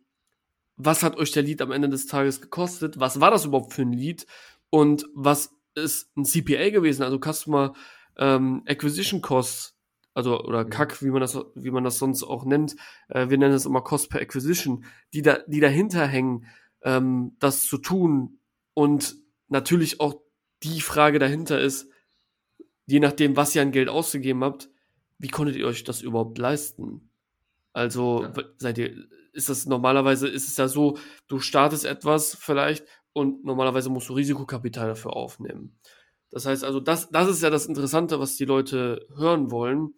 was hat euch der Lead am Ende des Tages gekostet? Was war das überhaupt für ein Lead? Und was ist ein CPA gewesen, also Customer ähm, Acquisition Costs, also oder CAC, wie man das, wie man das sonst auch nennt. Äh, wir nennen es immer Cost per Acquisition, die da, die dahinter hängen, ähm, das zu tun. Und natürlich auch die Frage dahinter ist, je nachdem, was ihr an Geld ausgegeben habt, wie konntet ihr euch das überhaupt leisten? Also ja. seid ihr, ist das normalerweise, ist es ja so, du startest etwas vielleicht und normalerweise musst du Risikokapital dafür aufnehmen. Das heißt also, das, das ist ja das Interessante, was die Leute hören wollen.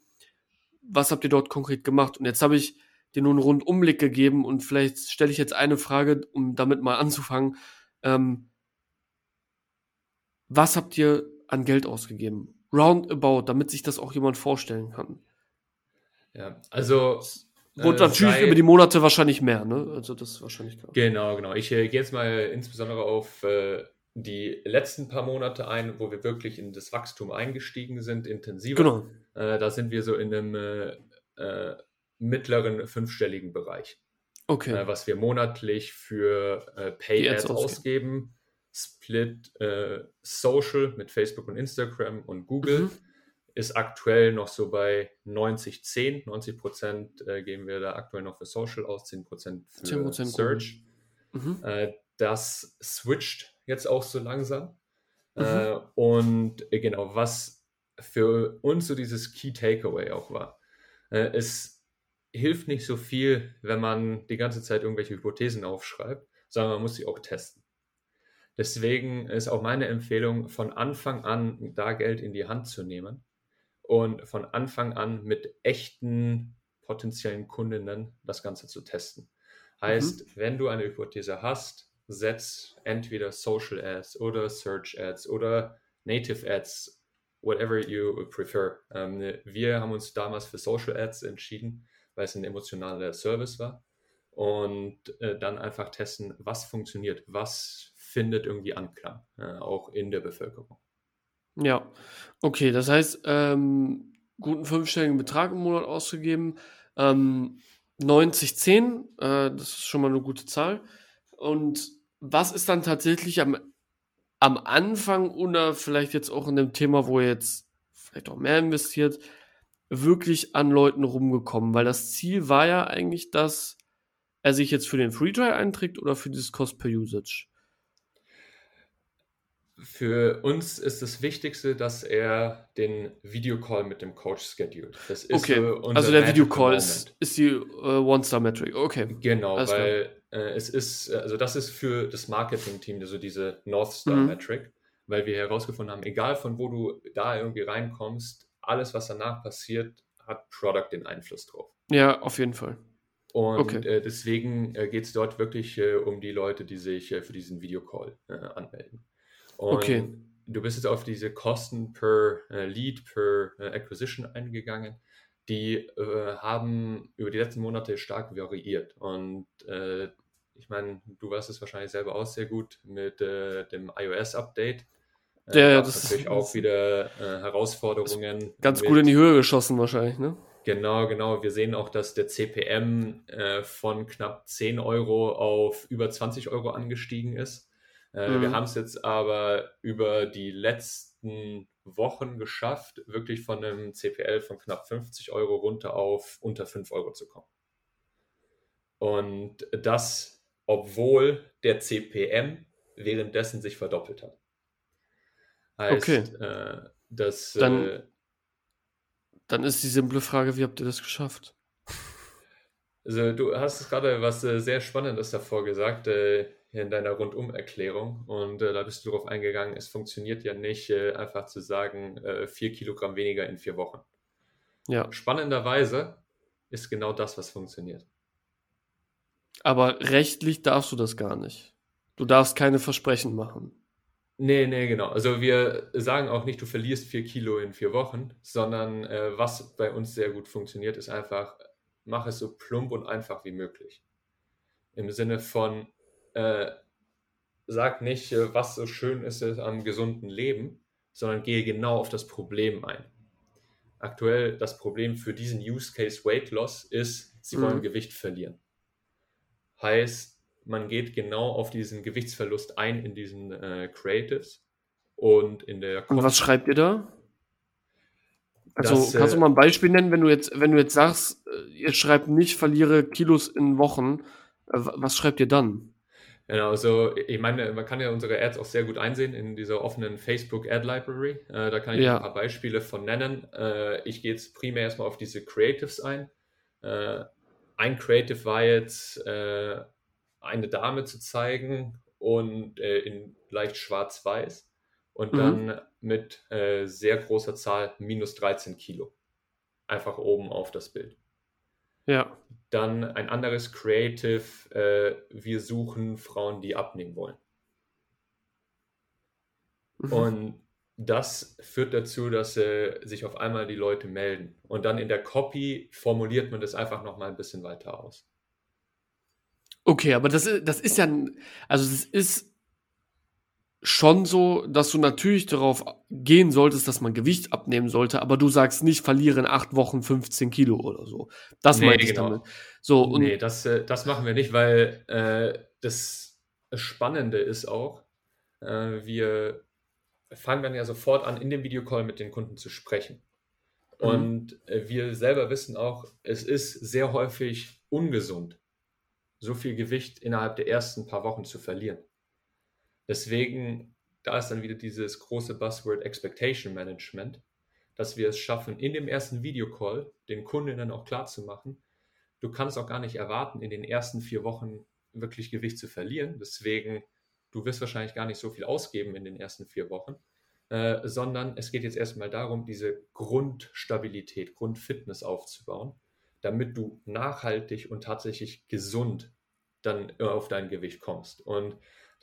Was habt ihr dort konkret gemacht? Und jetzt habe ich dir nur einen Rundumblick gegeben und vielleicht stelle ich jetzt eine Frage, um damit mal anzufangen. Ähm, was habt ihr an Geld ausgegeben? Roundabout, damit sich das auch jemand vorstellen kann. Ja, also und äh, natürlich über die Monate wahrscheinlich mehr, ne? Also das ist wahrscheinlich klar. Genau, genau. Ich äh, gehe jetzt mal insbesondere auf äh, die letzten paar Monate ein, wo wir wirklich in das Wachstum eingestiegen sind, intensiver. Genau. Äh, da sind wir so in einem äh, äh, mittleren fünfstelligen Bereich. Okay. was wir monatlich für Pay Ads ausgeben. Split Social mit Facebook und Instagram und Google. Mhm ist aktuell noch so bei 90, 10. 90 Prozent äh, geben wir da aktuell noch für Social aus, 10 Prozent für 10% Search. Mhm. Äh, das switcht jetzt auch so langsam. Mhm. Äh, und äh, genau, was für uns so dieses Key Takeaway auch war. Äh, es hilft nicht so viel, wenn man die ganze Zeit irgendwelche Hypothesen aufschreibt, sondern man muss sie auch testen. Deswegen ist auch meine Empfehlung, von Anfang an da Geld in die Hand zu nehmen und von Anfang an mit echten potenziellen Kundinnen das Ganze zu testen. Heißt, mhm. wenn du eine Hypothese hast, setz entweder Social Ads oder Search Ads oder Native Ads, whatever you prefer. Ähm, wir haben uns damals für Social Ads entschieden, weil es ein emotionaler Service war. Und äh, dann einfach testen, was funktioniert, was findet irgendwie Anklang, äh, auch in der Bevölkerung. Ja, okay, das heißt, ähm, guten fünfstelligen Betrag im Monat ausgegeben. Ähm, 90, 10, äh, das ist schon mal eine gute Zahl. Und was ist dann tatsächlich am, am Anfang oder vielleicht jetzt auch in dem Thema, wo ihr jetzt vielleicht auch mehr investiert, wirklich an Leuten rumgekommen? Weil das Ziel war ja eigentlich, dass er sich jetzt für den Free Trial einträgt oder für dieses Cost per Usage. Für uns ist das Wichtigste, dass er den Videocall mit dem Coach schedult. Das ist okay. also der Videocall ist, ist die uh, One-Star-Metric. Okay. Genau, Alles weil äh, es ist, also das ist für das Marketing-Team, also diese North Star-Metric, mhm. weil wir herausgefunden haben, egal von wo du da irgendwie reinkommst, alles, was danach passiert, hat Product den Einfluss drauf. Ja, auf jeden Fall. Und okay. äh, deswegen äh, geht es dort wirklich äh, um die Leute, die sich äh, für diesen Videocall anmelden. Und okay. du bist jetzt auf diese Kosten per äh, Lead, per äh, Acquisition eingegangen. Die äh, haben über die letzten Monate stark variiert. Und äh, ich meine, du weißt es wahrscheinlich selber auch sehr gut mit äh, dem iOS-Update. Äh, ja, das ist natürlich auch wieder Herausforderungen. Ganz mit, gut in die Höhe geschossen wahrscheinlich, ne? Genau, genau. Wir sehen auch, dass der CPM von knapp 10 Euro auf über 20 Euro angestiegen ist. Äh, mhm. Wir haben es jetzt aber über die letzten Wochen geschafft, wirklich von einem CPL von knapp 50 Euro runter auf unter 5 Euro zu kommen. Und das, obwohl der CPM währenddessen sich verdoppelt hat. Heißt, okay. Äh, dass, dann, äh, dann ist die simple Frage, wie habt ihr das geschafft? Also du hast gerade was äh, sehr Spannendes davor gesagt äh, in deiner Rundum-Erklärung und äh, da bist du darauf eingegangen, es funktioniert ja nicht äh, einfach zu sagen, äh, vier Kilogramm weniger in vier Wochen. Ja. Spannenderweise ist genau das, was funktioniert. Aber rechtlich darfst du das gar nicht. Du darfst keine Versprechen machen. Nee, nee, genau. Also wir sagen auch nicht, du verlierst vier Kilo in vier Wochen, sondern äh, was bei uns sehr gut funktioniert, ist einfach mach es so plump und einfach wie möglich. Im Sinne von, äh, sag nicht, äh, was so schön ist am gesunden Leben, sondern gehe genau auf das Problem ein. Aktuell das Problem für diesen Use Case Weight Loss ist, sie mhm. wollen Gewicht verlieren. Heißt, man geht genau auf diesen Gewichtsverlust ein in diesen äh, Creatives und in der. Und was schreibt ihr da? Also das, kannst du äh, mal ein Beispiel nennen, wenn du jetzt, wenn du jetzt sagst, äh, ihr schreibt nicht, verliere Kilos in Wochen, äh, was schreibt ihr dann? Genau, also ich meine, man kann ja unsere Ads auch sehr gut einsehen in dieser offenen Facebook Ad Library. Äh, da kann ich ja. ein paar Beispiele von nennen. Äh, ich gehe jetzt primär erstmal auf diese Creatives ein. Äh, ein Creative war jetzt, eine Dame zu zeigen und in leicht schwarz-weiß und mhm. dann mit äh, sehr großer Zahl minus 13 Kilo. Einfach oben auf das Bild. Ja. Dann ein anderes Creative, äh, wir suchen Frauen, die abnehmen wollen. Mhm. Und das führt dazu, dass äh, sich auf einmal die Leute melden. Und dann in der Copy formuliert man das einfach nochmal ein bisschen weiter aus. Okay, aber das, das ist ja, also das ist schon so, dass du natürlich darauf gehen solltest, dass man Gewicht abnehmen sollte, aber du sagst nicht, verliere in acht Wochen 15 Kilo oder so. Das nee, meine ich genau. damit. So, und nee, das, äh, das machen wir nicht, weil äh, das Spannende ist auch, äh, wir fangen dann ja sofort an, in dem Videocall mit den Kunden zu sprechen. Mhm. Und äh, wir selber wissen auch, es ist sehr häufig ungesund, so viel Gewicht innerhalb der ersten paar Wochen zu verlieren. Deswegen, da ist dann wieder dieses große Buzzword Expectation Management, dass wir es schaffen, in dem ersten Videocall den Kundinnen auch klar zu machen, du kannst auch gar nicht erwarten, in den ersten vier Wochen wirklich Gewicht zu verlieren. Deswegen, du wirst wahrscheinlich gar nicht so viel ausgeben in den ersten vier Wochen, äh, sondern es geht jetzt erstmal darum, diese Grundstabilität, Grundfitness aufzubauen, damit du nachhaltig und tatsächlich gesund dann auf dein Gewicht kommst. Und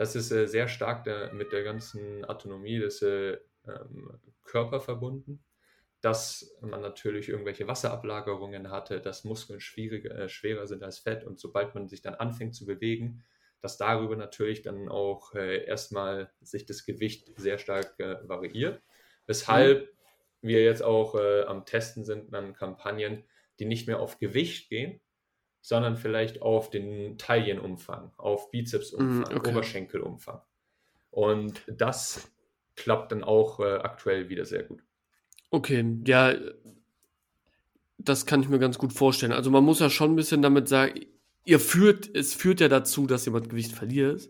das ist äh, sehr stark der, mit der ganzen Autonomie des äh, ähm, Körper verbunden, dass man natürlich irgendwelche Wasserablagerungen hatte, dass Muskeln äh, schwerer sind als Fett und sobald man sich dann anfängt zu bewegen, dass darüber natürlich dann auch äh, erstmal sich das Gewicht sehr stark äh, variiert. Weshalb mhm. wir jetzt auch äh, am Testen sind an Kampagnen, die nicht mehr auf Gewicht gehen, sondern vielleicht auf den Taillenumfang, auf Bizepsumfang, mm, okay. Oberschenkelumfang. Und das klappt dann auch äh, aktuell wieder sehr gut. Okay, ja, das kann ich mir ganz gut vorstellen. Also man muss ja schon ein bisschen damit sagen, ihr führt, es führt ja dazu, dass jemand Gewicht verliert.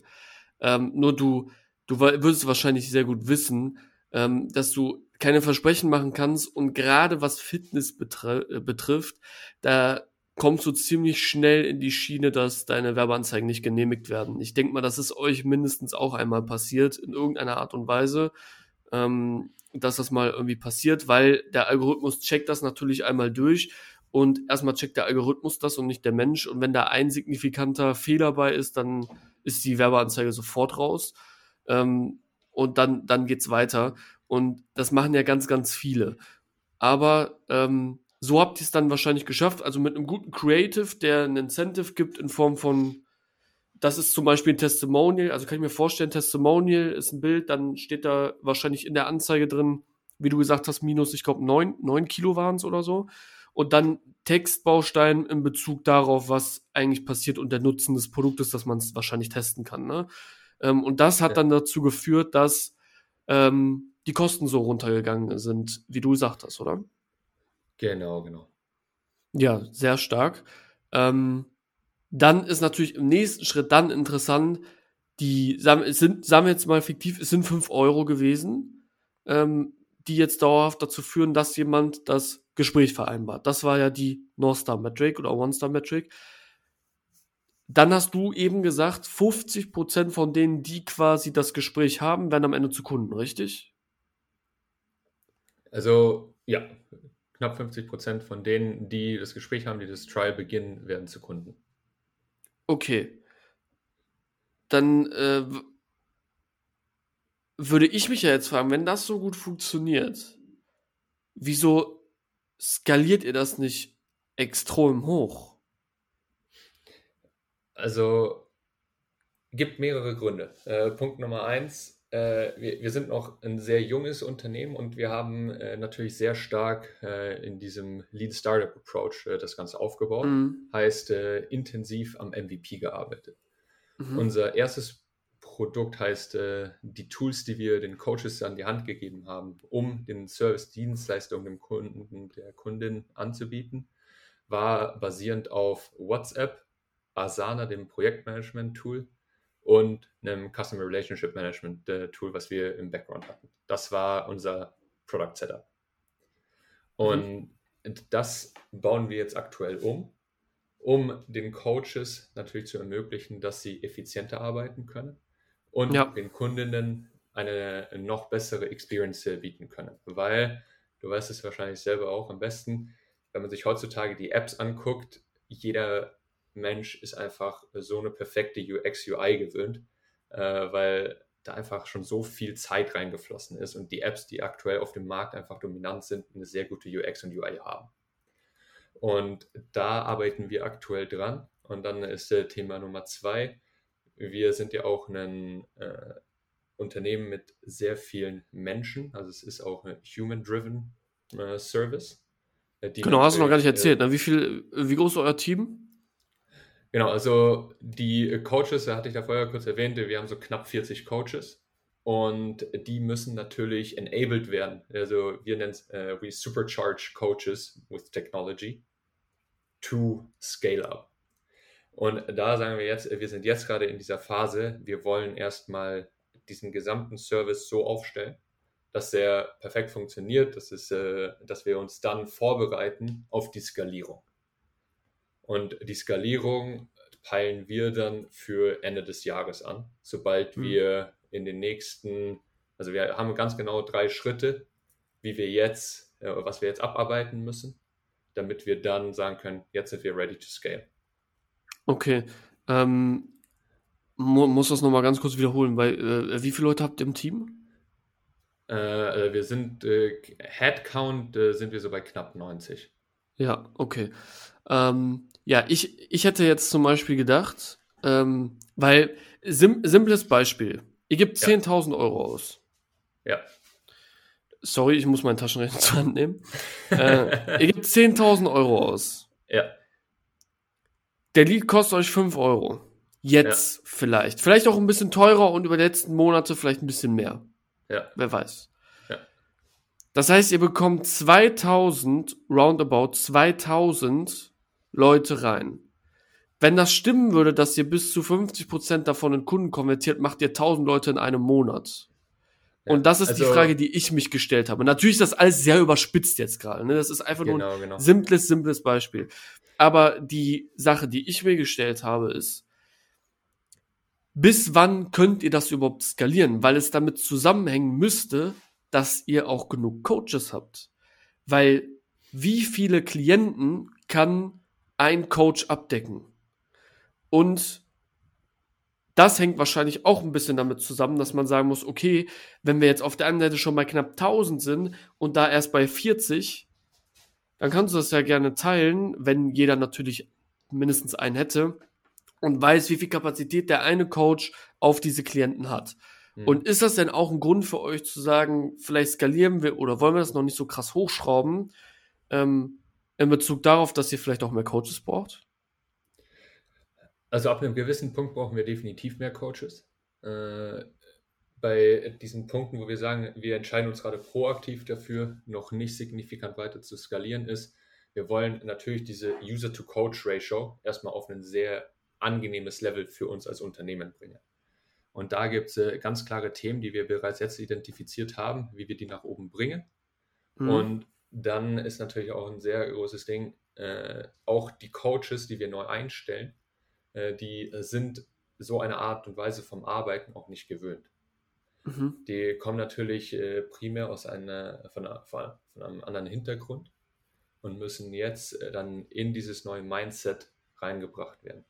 Ähm, nur du, du würdest wahrscheinlich sehr gut wissen, ähm, dass du keine Versprechen machen kannst und gerade was Fitness betri äh, betrifft, da kommst du ziemlich schnell in die Schiene, dass deine Werbeanzeigen nicht genehmigt werden. Ich denke mal, das ist euch mindestens auch einmal passiert, in irgendeiner Art und Weise, ähm, dass das mal irgendwie passiert, weil der Algorithmus checkt das natürlich einmal durch und erstmal checkt der Algorithmus das und nicht der Mensch. Und wenn da ein signifikanter Fehler bei ist, dann ist die Werbeanzeige sofort raus. Ähm, und dann, dann geht's weiter. Und das machen ja ganz, ganz viele. Aber ähm, so habt ihr es dann wahrscheinlich geschafft. Also mit einem guten Creative, der ein Incentive gibt in Form von, das ist zum Beispiel ein Testimonial. Also kann ich mir vorstellen, Testimonial ist ein Bild, dann steht da wahrscheinlich in der Anzeige drin, wie du gesagt hast, minus, ich glaube, neun, neun Kilo waren es oder so. Und dann Textbaustein in Bezug darauf, was eigentlich passiert und der Nutzen des Produktes, dass man es wahrscheinlich testen kann. Ne? Ähm, und das hat ja. dann dazu geführt, dass ähm, die Kosten so runtergegangen sind, wie du sagtest, oder? Genau, genau. Ja, sehr stark. Ähm, dann ist natürlich im nächsten Schritt dann interessant, die, es sind, sagen wir jetzt mal fiktiv, es sind 5 Euro gewesen, ähm, die jetzt dauerhaft dazu führen, dass jemand das Gespräch vereinbart. Das war ja die North Star Metric oder One Star Metric. dann hast du eben gesagt, 50% von denen, die quasi das Gespräch haben, werden am Ende zu Kunden, richtig? Also ja, knapp 50% von denen, die das Gespräch haben, die das Trial beginnen, werden zu Kunden. Okay. Dann äh, würde ich mich ja jetzt fragen, wenn das so gut funktioniert, wieso skaliert ihr das nicht extrem hoch? Also gibt mehrere Gründe. Äh, Punkt Nummer eins, äh, wir, wir, sind noch ein sehr junges Unternehmen und wir haben äh, natürlich sehr stark äh, in diesem Lean Startup Approach äh, das Ganze aufgebaut. Mhm. Heißt, äh, intensiv am MVP gearbeitet. Mhm. Unser erstes Produkt heißt die Tools, die wir den Coaches an die Hand gegeben haben, um den Service-Dienstleistungen dem Kunden, der Kundin anzubieten, war basierend auf WhatsApp, Asana, dem Projektmanagement-Tool, und einem Customer Relationship Management äh, Tool, was wir im Background hatten. Das war unser Product Setup. Und mhm. das bauen wir jetzt aktuell um, um den Coaches natürlich zu ermöglichen, dass sie effizienter arbeiten können und ja. den Kundinnen eine noch bessere Experience bieten können. Weil, du weißt es wahrscheinlich selber auch am besten, wenn man sich heutzutage die Apps anguckt, jeder Mensch ist einfach so eine perfekte UX-UI gewöhnt, äh, weil da einfach schon so viel Zeit reingeflossen ist und die Apps, die aktuell auf dem Markt einfach dominant sind, eine sehr gute UX und UI haben. Und da arbeiten wir aktuell dran. Und dann ist äh, Thema Nummer zwei. Wir sind ja auch ein äh, Unternehmen mit sehr vielen Menschen. Also es ist auch ein Human-Driven äh, Service. Äh, genau, hast du noch gar nicht erzählt. Ne? Wie viel, wie groß ist euer Team? Genau, also die Coaches, da hatte ich da vorher kurz erwähnt, wir haben so knapp 40 Coaches und die müssen natürlich enabled werden. Also wir nennen es, uh, we supercharge coaches with technology to scale up. Und da sagen wir jetzt, wir sind jetzt gerade in dieser Phase, wir wollen erstmal diesen gesamten Service so aufstellen, dass er perfekt funktioniert, dass, es, äh, dass wir uns dann vorbereiten auf die Skalierung. Und die Skalierung peilen wir dann für Ende des Jahres an, sobald mhm. wir in den nächsten, also wir haben ganz genau drei Schritte, wie wir jetzt, äh, was wir jetzt abarbeiten müssen, damit wir dann sagen können, jetzt sind wir ready to scale. Okay. Ähm, mu muss das nochmal ganz kurz wiederholen, weil äh, wie viele Leute habt ihr im Team? Äh, äh wir sind, äh, Headcount äh, sind wir so bei knapp 90. Ja, okay. Ähm, ja, ich, ich hätte jetzt zum Beispiel gedacht, ähm, weil, sim simples Beispiel, ihr gebt ja. 10.000 Euro aus. Ja. Sorry, ich muss meinen Taschenrechner zur Hand nehmen. äh, ihr gebt 10.000 Euro aus. Ja. Der Lied kostet euch 5 Euro. Jetzt ja. vielleicht. Vielleicht auch ein bisschen teurer und über die letzten Monate vielleicht ein bisschen mehr. Ja. Wer weiß. Ja. Das heißt, ihr bekommt 2000, roundabout 2000 Leute rein. Wenn das stimmen würde, dass ihr bis zu 50% davon in Kunden konvertiert, macht ihr 1000 Leute in einem Monat. Und das ist also, die Frage, die ich mich gestellt habe. Natürlich ist das alles sehr überspitzt jetzt gerade. Ne? Das ist einfach genau, nur ein genau. simples, simples Beispiel. Aber die Sache, die ich mir gestellt habe, ist, bis wann könnt ihr das überhaupt skalieren? Weil es damit zusammenhängen müsste, dass ihr auch genug Coaches habt. Weil wie viele Klienten kann ein Coach abdecken. Und das hängt wahrscheinlich auch ein bisschen damit zusammen, dass man sagen muss, okay, wenn wir jetzt auf der einen Seite schon bei knapp 1000 sind und da erst bei 40, dann kannst du das ja gerne teilen, wenn jeder natürlich mindestens einen hätte und weiß, wie viel Kapazität der eine Coach auf diese Klienten hat. Mhm. Und ist das denn auch ein Grund für euch zu sagen, vielleicht skalieren wir oder wollen wir das noch nicht so krass hochschrauben? Ähm, in Bezug darauf, dass ihr vielleicht auch mehr Coaches braucht? Also ab einem gewissen Punkt brauchen wir definitiv mehr Coaches. Äh, bei diesen Punkten, wo wir sagen, wir entscheiden uns gerade proaktiv dafür, noch nicht signifikant weiter zu skalieren, ist, wir wollen natürlich diese User-to-Coach-Ratio erstmal auf ein sehr angenehmes Level für uns als Unternehmen bringen. Und da gibt es äh, ganz klare Themen, die wir bereits jetzt identifiziert haben, wie wir die nach oben bringen. Mhm. Und dann ist natürlich auch ein sehr großes Ding, äh, auch die Coaches, die wir neu einstellen, äh, die sind so eine Art und Weise vom Arbeiten auch nicht gewöhnt. Mhm. Die kommen natürlich äh, primär aus einer, von, einer, von, einem anderen Hintergrund und müssen jetzt äh, dann in dieses neue Mindset reingebracht werden.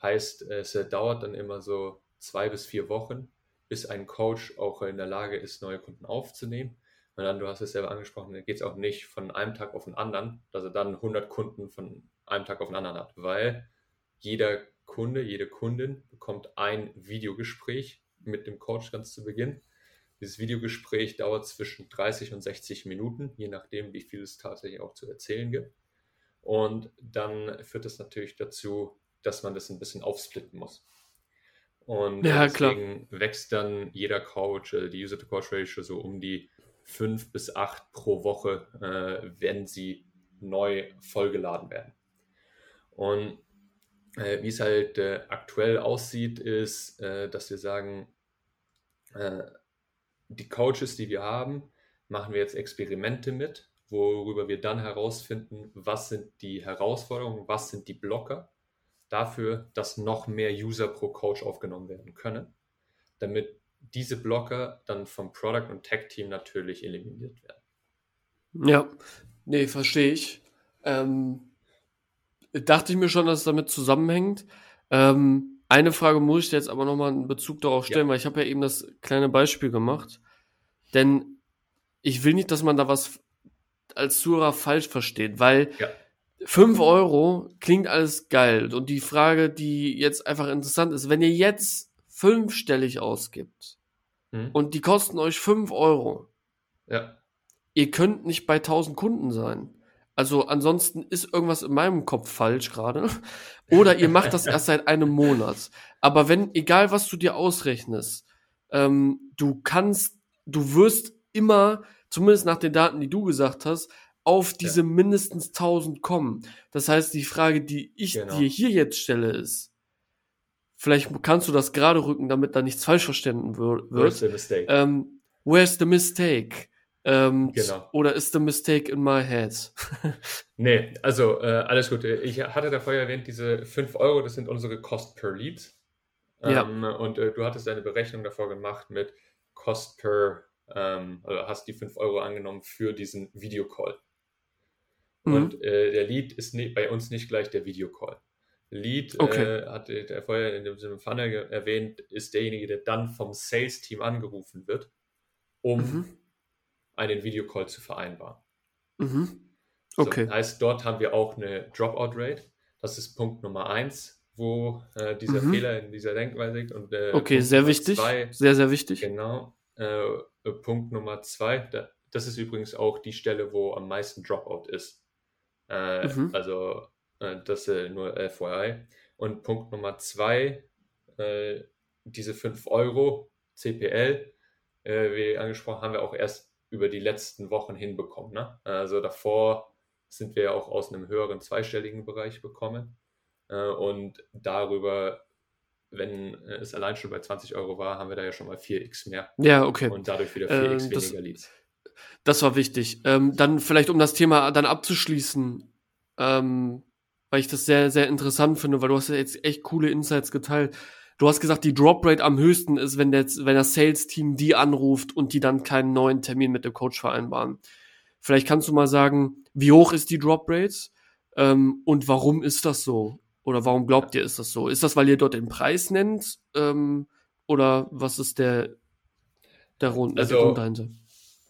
Heißt, es dauert dann immer so zwei bis vier Wochen, bis ein Coach auch in der Lage ist, neue Kunden aufzunehmen. Und dann, du hast es selber angesprochen, geht es auch nicht von einem Tag auf den anderen, dass er dann 100 Kunden von einem Tag auf den anderen hat, weil jeder Kunde, jede Kundin bekommt ein Videogespräch mit dem Coach ganz zu Beginn. Dieses Videogespräch dauert zwischen 30 und 60 Minuten, je nachdem, wie viel es tatsächlich auch zu erzählen gibt. Und dann führt das natürlich dazu, dass man das ein bisschen aufsplitten muss. Und ja, deswegen klar. wächst dann jeder Coach, äh, die User-to-Coach-Ratio so um die fünf bis acht pro Woche, äh, wenn sie neu vollgeladen werden. Und äh, wie es halt äh, aktuell aussieht, ist, äh, dass wir sagen, äh, die Coaches, die wir haben, machen wir jetzt Experimente mit, worüber wir dann herausfinden, was sind die Herausforderungen, was sind die Blocker dafür, dass noch mehr User pro Coach aufgenommen werden können, damit diese Blocker dann vom Product- und Tech-Team natürlich eliminiert werden. Ja, nee, verstehe ich. Ähm, dachte ich mir schon, dass es damit zusammenhängt. Ähm, eine Frage muss ich jetzt aber nochmal in Bezug darauf stellen, ja. weil ich habe ja eben das kleine Beispiel gemacht. Denn ich will nicht, dass man da was als Zuhörer falsch versteht, weil ja. 5 Euro klingt alles geil. Und die Frage, die jetzt einfach interessant ist, wenn ihr jetzt fünfstellig ausgibt hm. und die kosten euch 5 Euro, ja. ihr könnt nicht bei 1000 Kunden sein. Also ansonsten ist irgendwas in meinem Kopf falsch gerade. Oder ihr macht das erst seit einem Monat. Aber wenn, egal was du dir ausrechnest, ähm, du kannst, du wirst immer, zumindest nach den Daten, die du gesagt hast, auf diese ja. mindestens 1000 kommen. Das heißt, die Frage, die ich genau. dir hier jetzt stelle, ist, vielleicht kannst du das gerade rücken, damit da nichts falsch verstanden wird. Where's the mistake? Ähm, where's the mistake? Ähm, genau. Oder ist the mistake in my head? nee, also äh, alles gut. Ich hatte da vorher erwähnt, diese 5 Euro, das sind unsere Cost per Lead. Ähm, ja. Und äh, du hattest eine Berechnung davor gemacht mit Cost per, ähm, also hast die 5 Euro angenommen für diesen Videocall. Mhm. Und äh, der Lead ist nie, bei uns nicht gleich der Videocall. Lead, okay. äh, hat der vorher in dem Funnel erwähnt, ist derjenige, der dann vom Sales-Team angerufen wird, um mhm einen Videocall zu vereinbaren. Mhm. Okay. So, heißt, dort haben wir auch eine Dropout-Rate. Das ist Punkt Nummer eins, wo äh, dieser mhm. Fehler in dieser Denkweise liegt. Und, äh, okay, Punkt sehr wichtig. Zwei, sehr, sehr wichtig. Genau. Äh, Punkt Nummer zwei, da, das ist übrigens auch die Stelle, wo am meisten Dropout ist. Äh, mhm. Also, das nur FYI. Und Punkt Nummer zwei, diese 5 Euro CPL, wie angesprochen, haben wir auch erst über die letzten Wochen hinbekommen. Ne? Also davor sind wir auch aus einem höheren zweistelligen Bereich bekommen. Äh, und darüber, wenn es allein schon bei 20 Euro war, haben wir da ja schon mal 4x mehr. Ja, okay. Und dadurch wieder 4x ähm, weniger Leads. Das war wichtig. Ähm, dann vielleicht, um das Thema dann abzuschließen, ähm, weil ich das sehr, sehr interessant finde, weil du hast ja jetzt echt coole Insights geteilt. Du hast gesagt, die Drop Rate am höchsten ist, wenn, der, wenn das Sales-Team die anruft und die dann keinen neuen Termin mit dem Coach vereinbaren. Vielleicht kannst du mal sagen, wie hoch ist die Drop Rate ähm, und warum ist das so? Oder warum glaubt ihr, ist das so? Ist das, weil ihr dort den Preis nennt? Ähm, oder was ist der, der Grund, also, dahinter?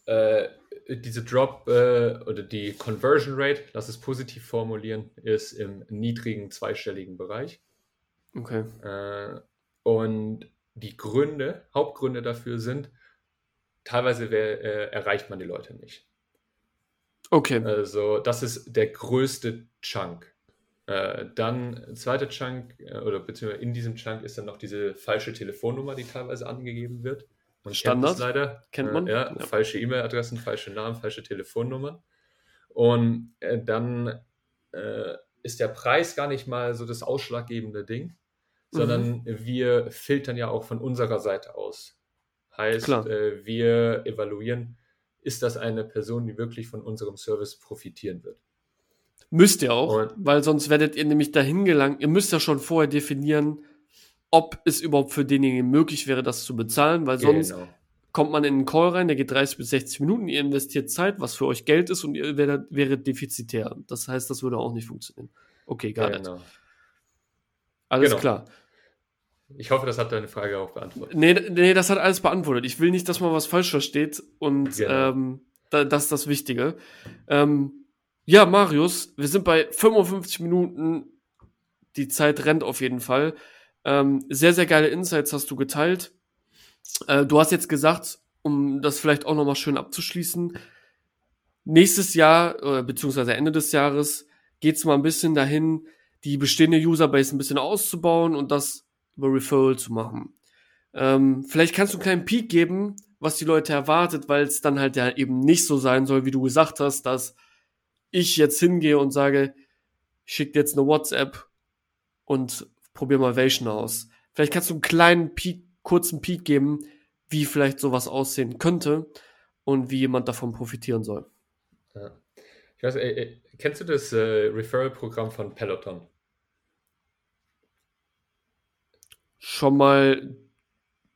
Äh, diese Drop äh, oder die Conversion Rate, lass es positiv formulieren, ist im niedrigen zweistelligen Bereich. Okay. Äh, und die Gründe, Hauptgründe dafür sind, teilweise äh, erreicht man die Leute nicht. Okay. Also das ist der größte Chunk. Äh, dann zweiter Chunk, äh, oder beziehungsweise in diesem Chunk ist dann noch diese falsche Telefonnummer, die teilweise angegeben wird. Man Standard. Kennt leider. Kennt man. Ja, ja. falsche E-Mail-Adressen, falsche Namen, falsche Telefonnummern. Und äh, dann äh, ist der Preis gar nicht mal so das ausschlaggebende Ding, sondern mhm. wir filtern ja auch von unserer Seite aus. Heißt, äh, wir evaluieren, ist das eine Person, die wirklich von unserem Service profitieren wird. Müsst ihr auch, und, weil sonst werdet ihr nämlich dahin gelangen. Ihr müsst ja schon vorher definieren, ob es überhaupt für denjenigen möglich wäre, das zu bezahlen, weil sonst genau. kommt man in einen Call rein, der geht 30 bis 60 Minuten, ihr investiert Zeit, was für euch Geld ist und ihr wäret, wäret defizitär. Das heißt, das würde auch nicht funktionieren. Okay, gar genau. nicht. Alles genau. klar. Ich hoffe, das hat deine Frage auch beantwortet. Nee, nee, das hat alles beantwortet. Ich will nicht, dass man was falsch versteht und genau. ähm, da, das ist das Wichtige. Ähm, ja, Marius, wir sind bei 55 Minuten. Die Zeit rennt auf jeden Fall. Ähm, sehr, sehr geile Insights hast du geteilt. Äh, du hast jetzt gesagt, um das vielleicht auch nochmal schön abzuschließen, nächstes Jahr, äh, beziehungsweise Ende des Jahres, geht es mal ein bisschen dahin, die bestehende Userbase ein bisschen auszubauen und das über Referral zu machen. Ähm, vielleicht kannst du einen kleinen Peak geben, was die Leute erwartet, weil es dann halt ja eben nicht so sein soll, wie du gesagt hast, dass ich jetzt hingehe und sage, schick dir jetzt eine WhatsApp und probier mal Vation aus. Vielleicht kannst du einen kleinen Peak, kurzen Peak geben, wie vielleicht sowas aussehen könnte und wie jemand davon profitieren soll. Ja. Ich weiß, ey, kennst du das äh, Referral-Programm von Peloton? Schon mal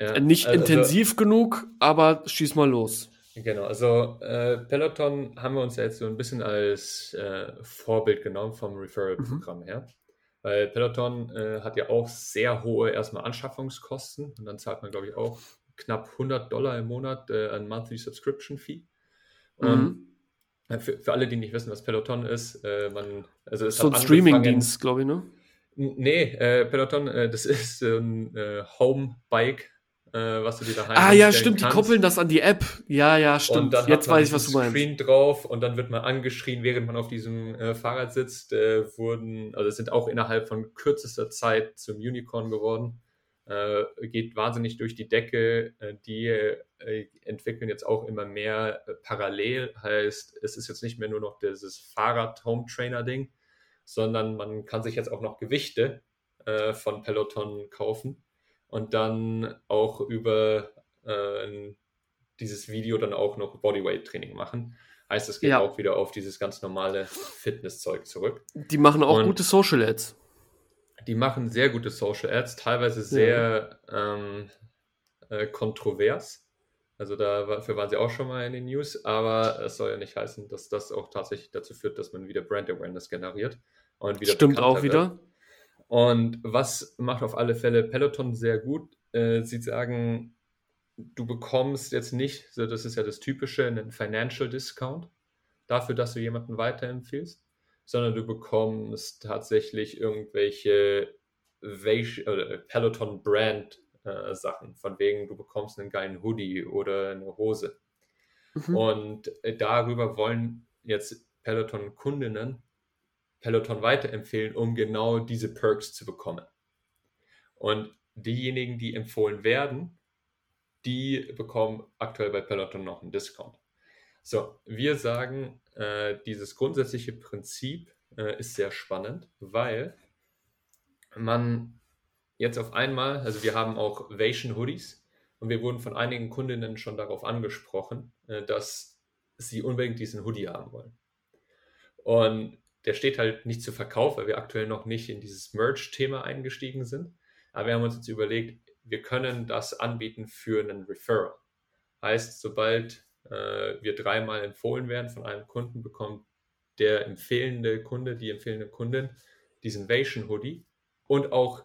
ja, nicht also, intensiv genug, aber schieß mal los. Genau, also äh, Peloton haben wir uns ja jetzt so ein bisschen als äh, Vorbild genommen vom Referral-Programm mhm. her. Weil Peloton äh, hat ja auch sehr hohe erstmal Anschaffungskosten und dann zahlt man, glaube ich, auch knapp 100 Dollar im Monat äh, ein Monthly Subscription Fee. Mhm. Ähm, für, für, alle, die nicht wissen, was Peloton ist, äh, man, also es so ein Streaming-Dienst, glaube ich, ne? Nee, äh, Peloton, äh, das ist ein äh, Home-Bike, was du dir daheim Ah ja, stimmt, kannst. die koppeln das an die App. Ja, ja, stimmt. Jetzt weiß ich, was du meinst. Screen drauf und dann wird man angeschrien, während man auf diesem äh, Fahrrad sitzt. Äh, wurden, also sind auch innerhalb von kürzester Zeit zum Unicorn geworden. Äh, geht wahnsinnig durch die Decke. Äh, die äh, entwickeln jetzt auch immer mehr parallel. Heißt, es ist jetzt nicht mehr nur noch dieses Fahrrad-Home-Trainer-Ding, sondern man kann sich jetzt auch noch Gewichte von Peloton kaufen und dann auch über äh, dieses Video dann auch noch Bodyweight-Training machen. Heißt, es geht ja. auch wieder auf dieses ganz normale Fitnesszeug zurück. Die machen auch und gute Social Ads. Die machen sehr gute Social Ads, teilweise sehr ja. ähm, äh, kontrovers. Also dafür waren sie auch schon mal in den News, aber es soll ja nicht heißen, dass das auch tatsächlich dazu führt, dass man wieder Brand Awareness generiert und wieder Stimmt auch wieder. Wird. Und was macht auf alle Fälle Peloton sehr gut? Äh, sie sagen, du bekommst jetzt nicht, so das ist ja das Typische, einen Financial Discount dafür, dass du jemanden weiterempfiehlst, sondern du bekommst tatsächlich irgendwelche Peloton Brand äh, Sachen, von wegen du bekommst einen geilen Hoodie oder eine Hose. Mhm. Und äh, darüber wollen jetzt Peloton Kundinnen Peloton weiterempfehlen, um genau diese Perks zu bekommen. Und diejenigen, die empfohlen werden, die bekommen aktuell bei Peloton noch einen Discount. So, wir sagen, äh, dieses grundsätzliche Prinzip äh, ist sehr spannend, weil man jetzt auf einmal, also wir haben auch Vation Hoodies und wir wurden von einigen Kundinnen schon darauf angesprochen, äh, dass sie unbedingt diesen Hoodie haben wollen. Und der steht halt nicht zu Verkauf, weil wir aktuell noch nicht in dieses Merch-Thema eingestiegen sind. Aber wir haben uns jetzt überlegt, wir können das anbieten für einen Referral. Heißt, sobald äh, wir dreimal empfohlen werden von einem Kunden, bekommt der empfehlende Kunde, die empfehlende Kundin diesen Vation Hoodie und auch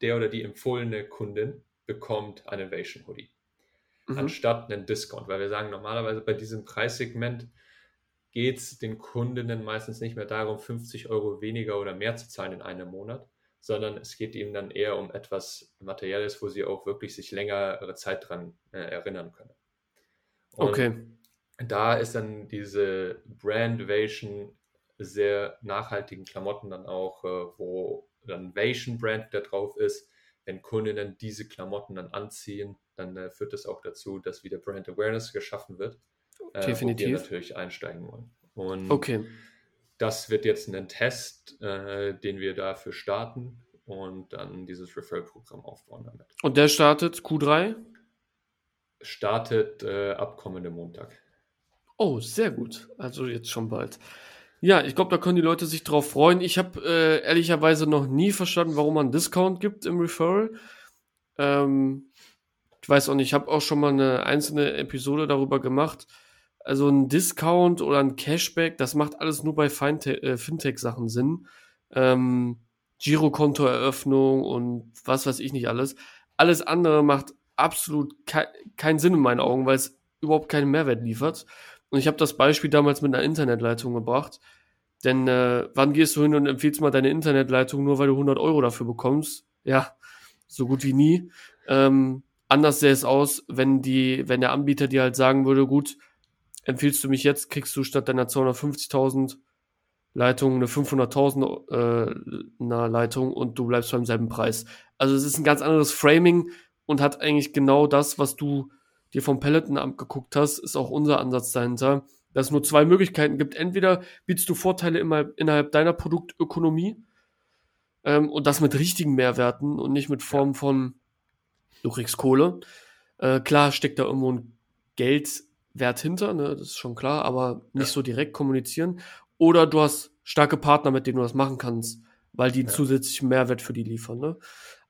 der oder die empfohlene Kundin bekommt einen Vation Hoodie. Mhm. Anstatt einen Discount, weil wir sagen, normalerweise bei diesem Preissegment geht es den Kundinnen meistens nicht mehr darum, 50 Euro weniger oder mehr zu zahlen in einem Monat, sondern es geht ihnen dann eher um etwas Materielles, wo sie auch wirklich sich längere Zeit dran äh, erinnern können. Und okay. Da ist dann diese Brandvation sehr nachhaltigen Klamotten dann auch, äh, wo dann Vation Brand da drauf ist. Wenn Kundinnen diese Klamotten dann anziehen, dann äh, führt das auch dazu, dass wieder Brand Awareness geschaffen wird äh, Definitiv. wo wir natürlich einsteigen wollen. Und okay. das wird jetzt ein Test, äh, den wir dafür starten und dann dieses Referral-Programm aufbauen damit. Und der startet Q3? Startet äh, ab kommendem Montag. Oh, sehr gut. Also jetzt schon bald. Ja, ich glaube, da können die Leute sich drauf freuen. Ich habe äh, ehrlicherweise noch nie verstanden, warum man Discount gibt im Referral. Ähm, ich weiß auch nicht, ich habe auch schon mal eine einzelne Episode darüber gemacht. Also ein Discount oder ein Cashback, das macht alles nur bei äh, Fintech-Sachen Sinn. Ähm, Girokontoeröffnung und was weiß ich nicht alles. Alles andere macht absolut ke keinen Sinn in meinen Augen, weil es überhaupt keinen Mehrwert liefert. Und ich habe das Beispiel damals mit einer Internetleitung gebracht. Denn äh, wann gehst du hin und empfiehlst mal deine Internetleitung nur, weil du 100 Euro dafür bekommst? Ja, so gut wie nie. Ähm, anders sähe es aus, wenn die, wenn der Anbieter dir halt sagen würde, gut, empfiehlst du mich jetzt, kriegst du statt deiner 250.000 Leitung eine 500.000 äh, Leitung und du bleibst beim selben Preis. Also es ist ein ganz anderes Framing und hat eigentlich genau das, was du dir vom Peloton abgeguckt hast, ist auch unser Ansatz dahinter, dass es nur zwei Möglichkeiten gibt. Entweder bietest du Vorteile immer innerhalb deiner Produktökonomie ähm, und das mit richtigen Mehrwerten und nicht mit Form von du kriegst Kohle. Äh, klar steckt da irgendwo ein Geldwert hinter, ne, das ist schon klar, aber nicht ja. so direkt kommunizieren. Oder du hast starke Partner, mit denen du das machen kannst, weil die einen ja. zusätzlichen Mehrwert für die liefern. Ne?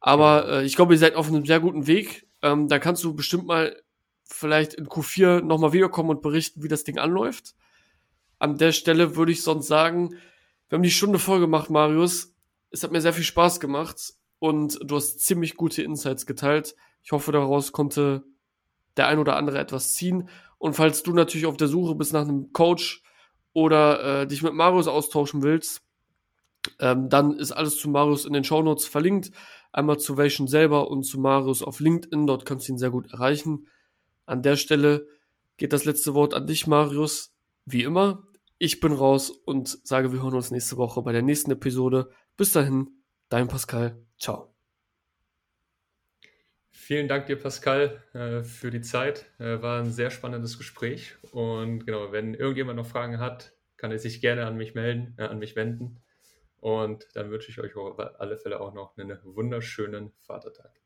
Aber äh, ich glaube, ihr seid auf einem sehr guten Weg. Ähm, da kannst du bestimmt mal vielleicht in Q4 nochmal wiederkommen und berichten, wie das Ding anläuft. An der Stelle würde ich sonst sagen, wir haben die Stunde voll gemacht, Marius. Es hat mir sehr viel Spaß gemacht und du hast ziemlich gute Insights geteilt. Ich hoffe, daraus konnte der ein oder andere etwas ziehen. Und falls du natürlich auf der Suche bist nach einem Coach oder äh, dich mit Marius austauschen willst, ähm, dann ist alles zu Marius in den Shownotes verlinkt. Einmal zu Vation selber und zu Marius auf LinkedIn. Dort kannst du ihn sehr gut erreichen. An der Stelle geht das letzte Wort an dich, Marius. Wie immer, ich bin raus und sage, wir hören uns nächste Woche bei der nächsten Episode. Bis dahin, dein Pascal. Ciao. Vielen Dank dir, Pascal, äh, für die Zeit. Äh, war ein sehr spannendes Gespräch. Und genau, wenn irgendjemand noch Fragen hat, kann er sich gerne an mich melden, äh, an mich wenden. Und dann wünsche ich euch auf alle Fälle auch noch einen wunderschönen Vatertag.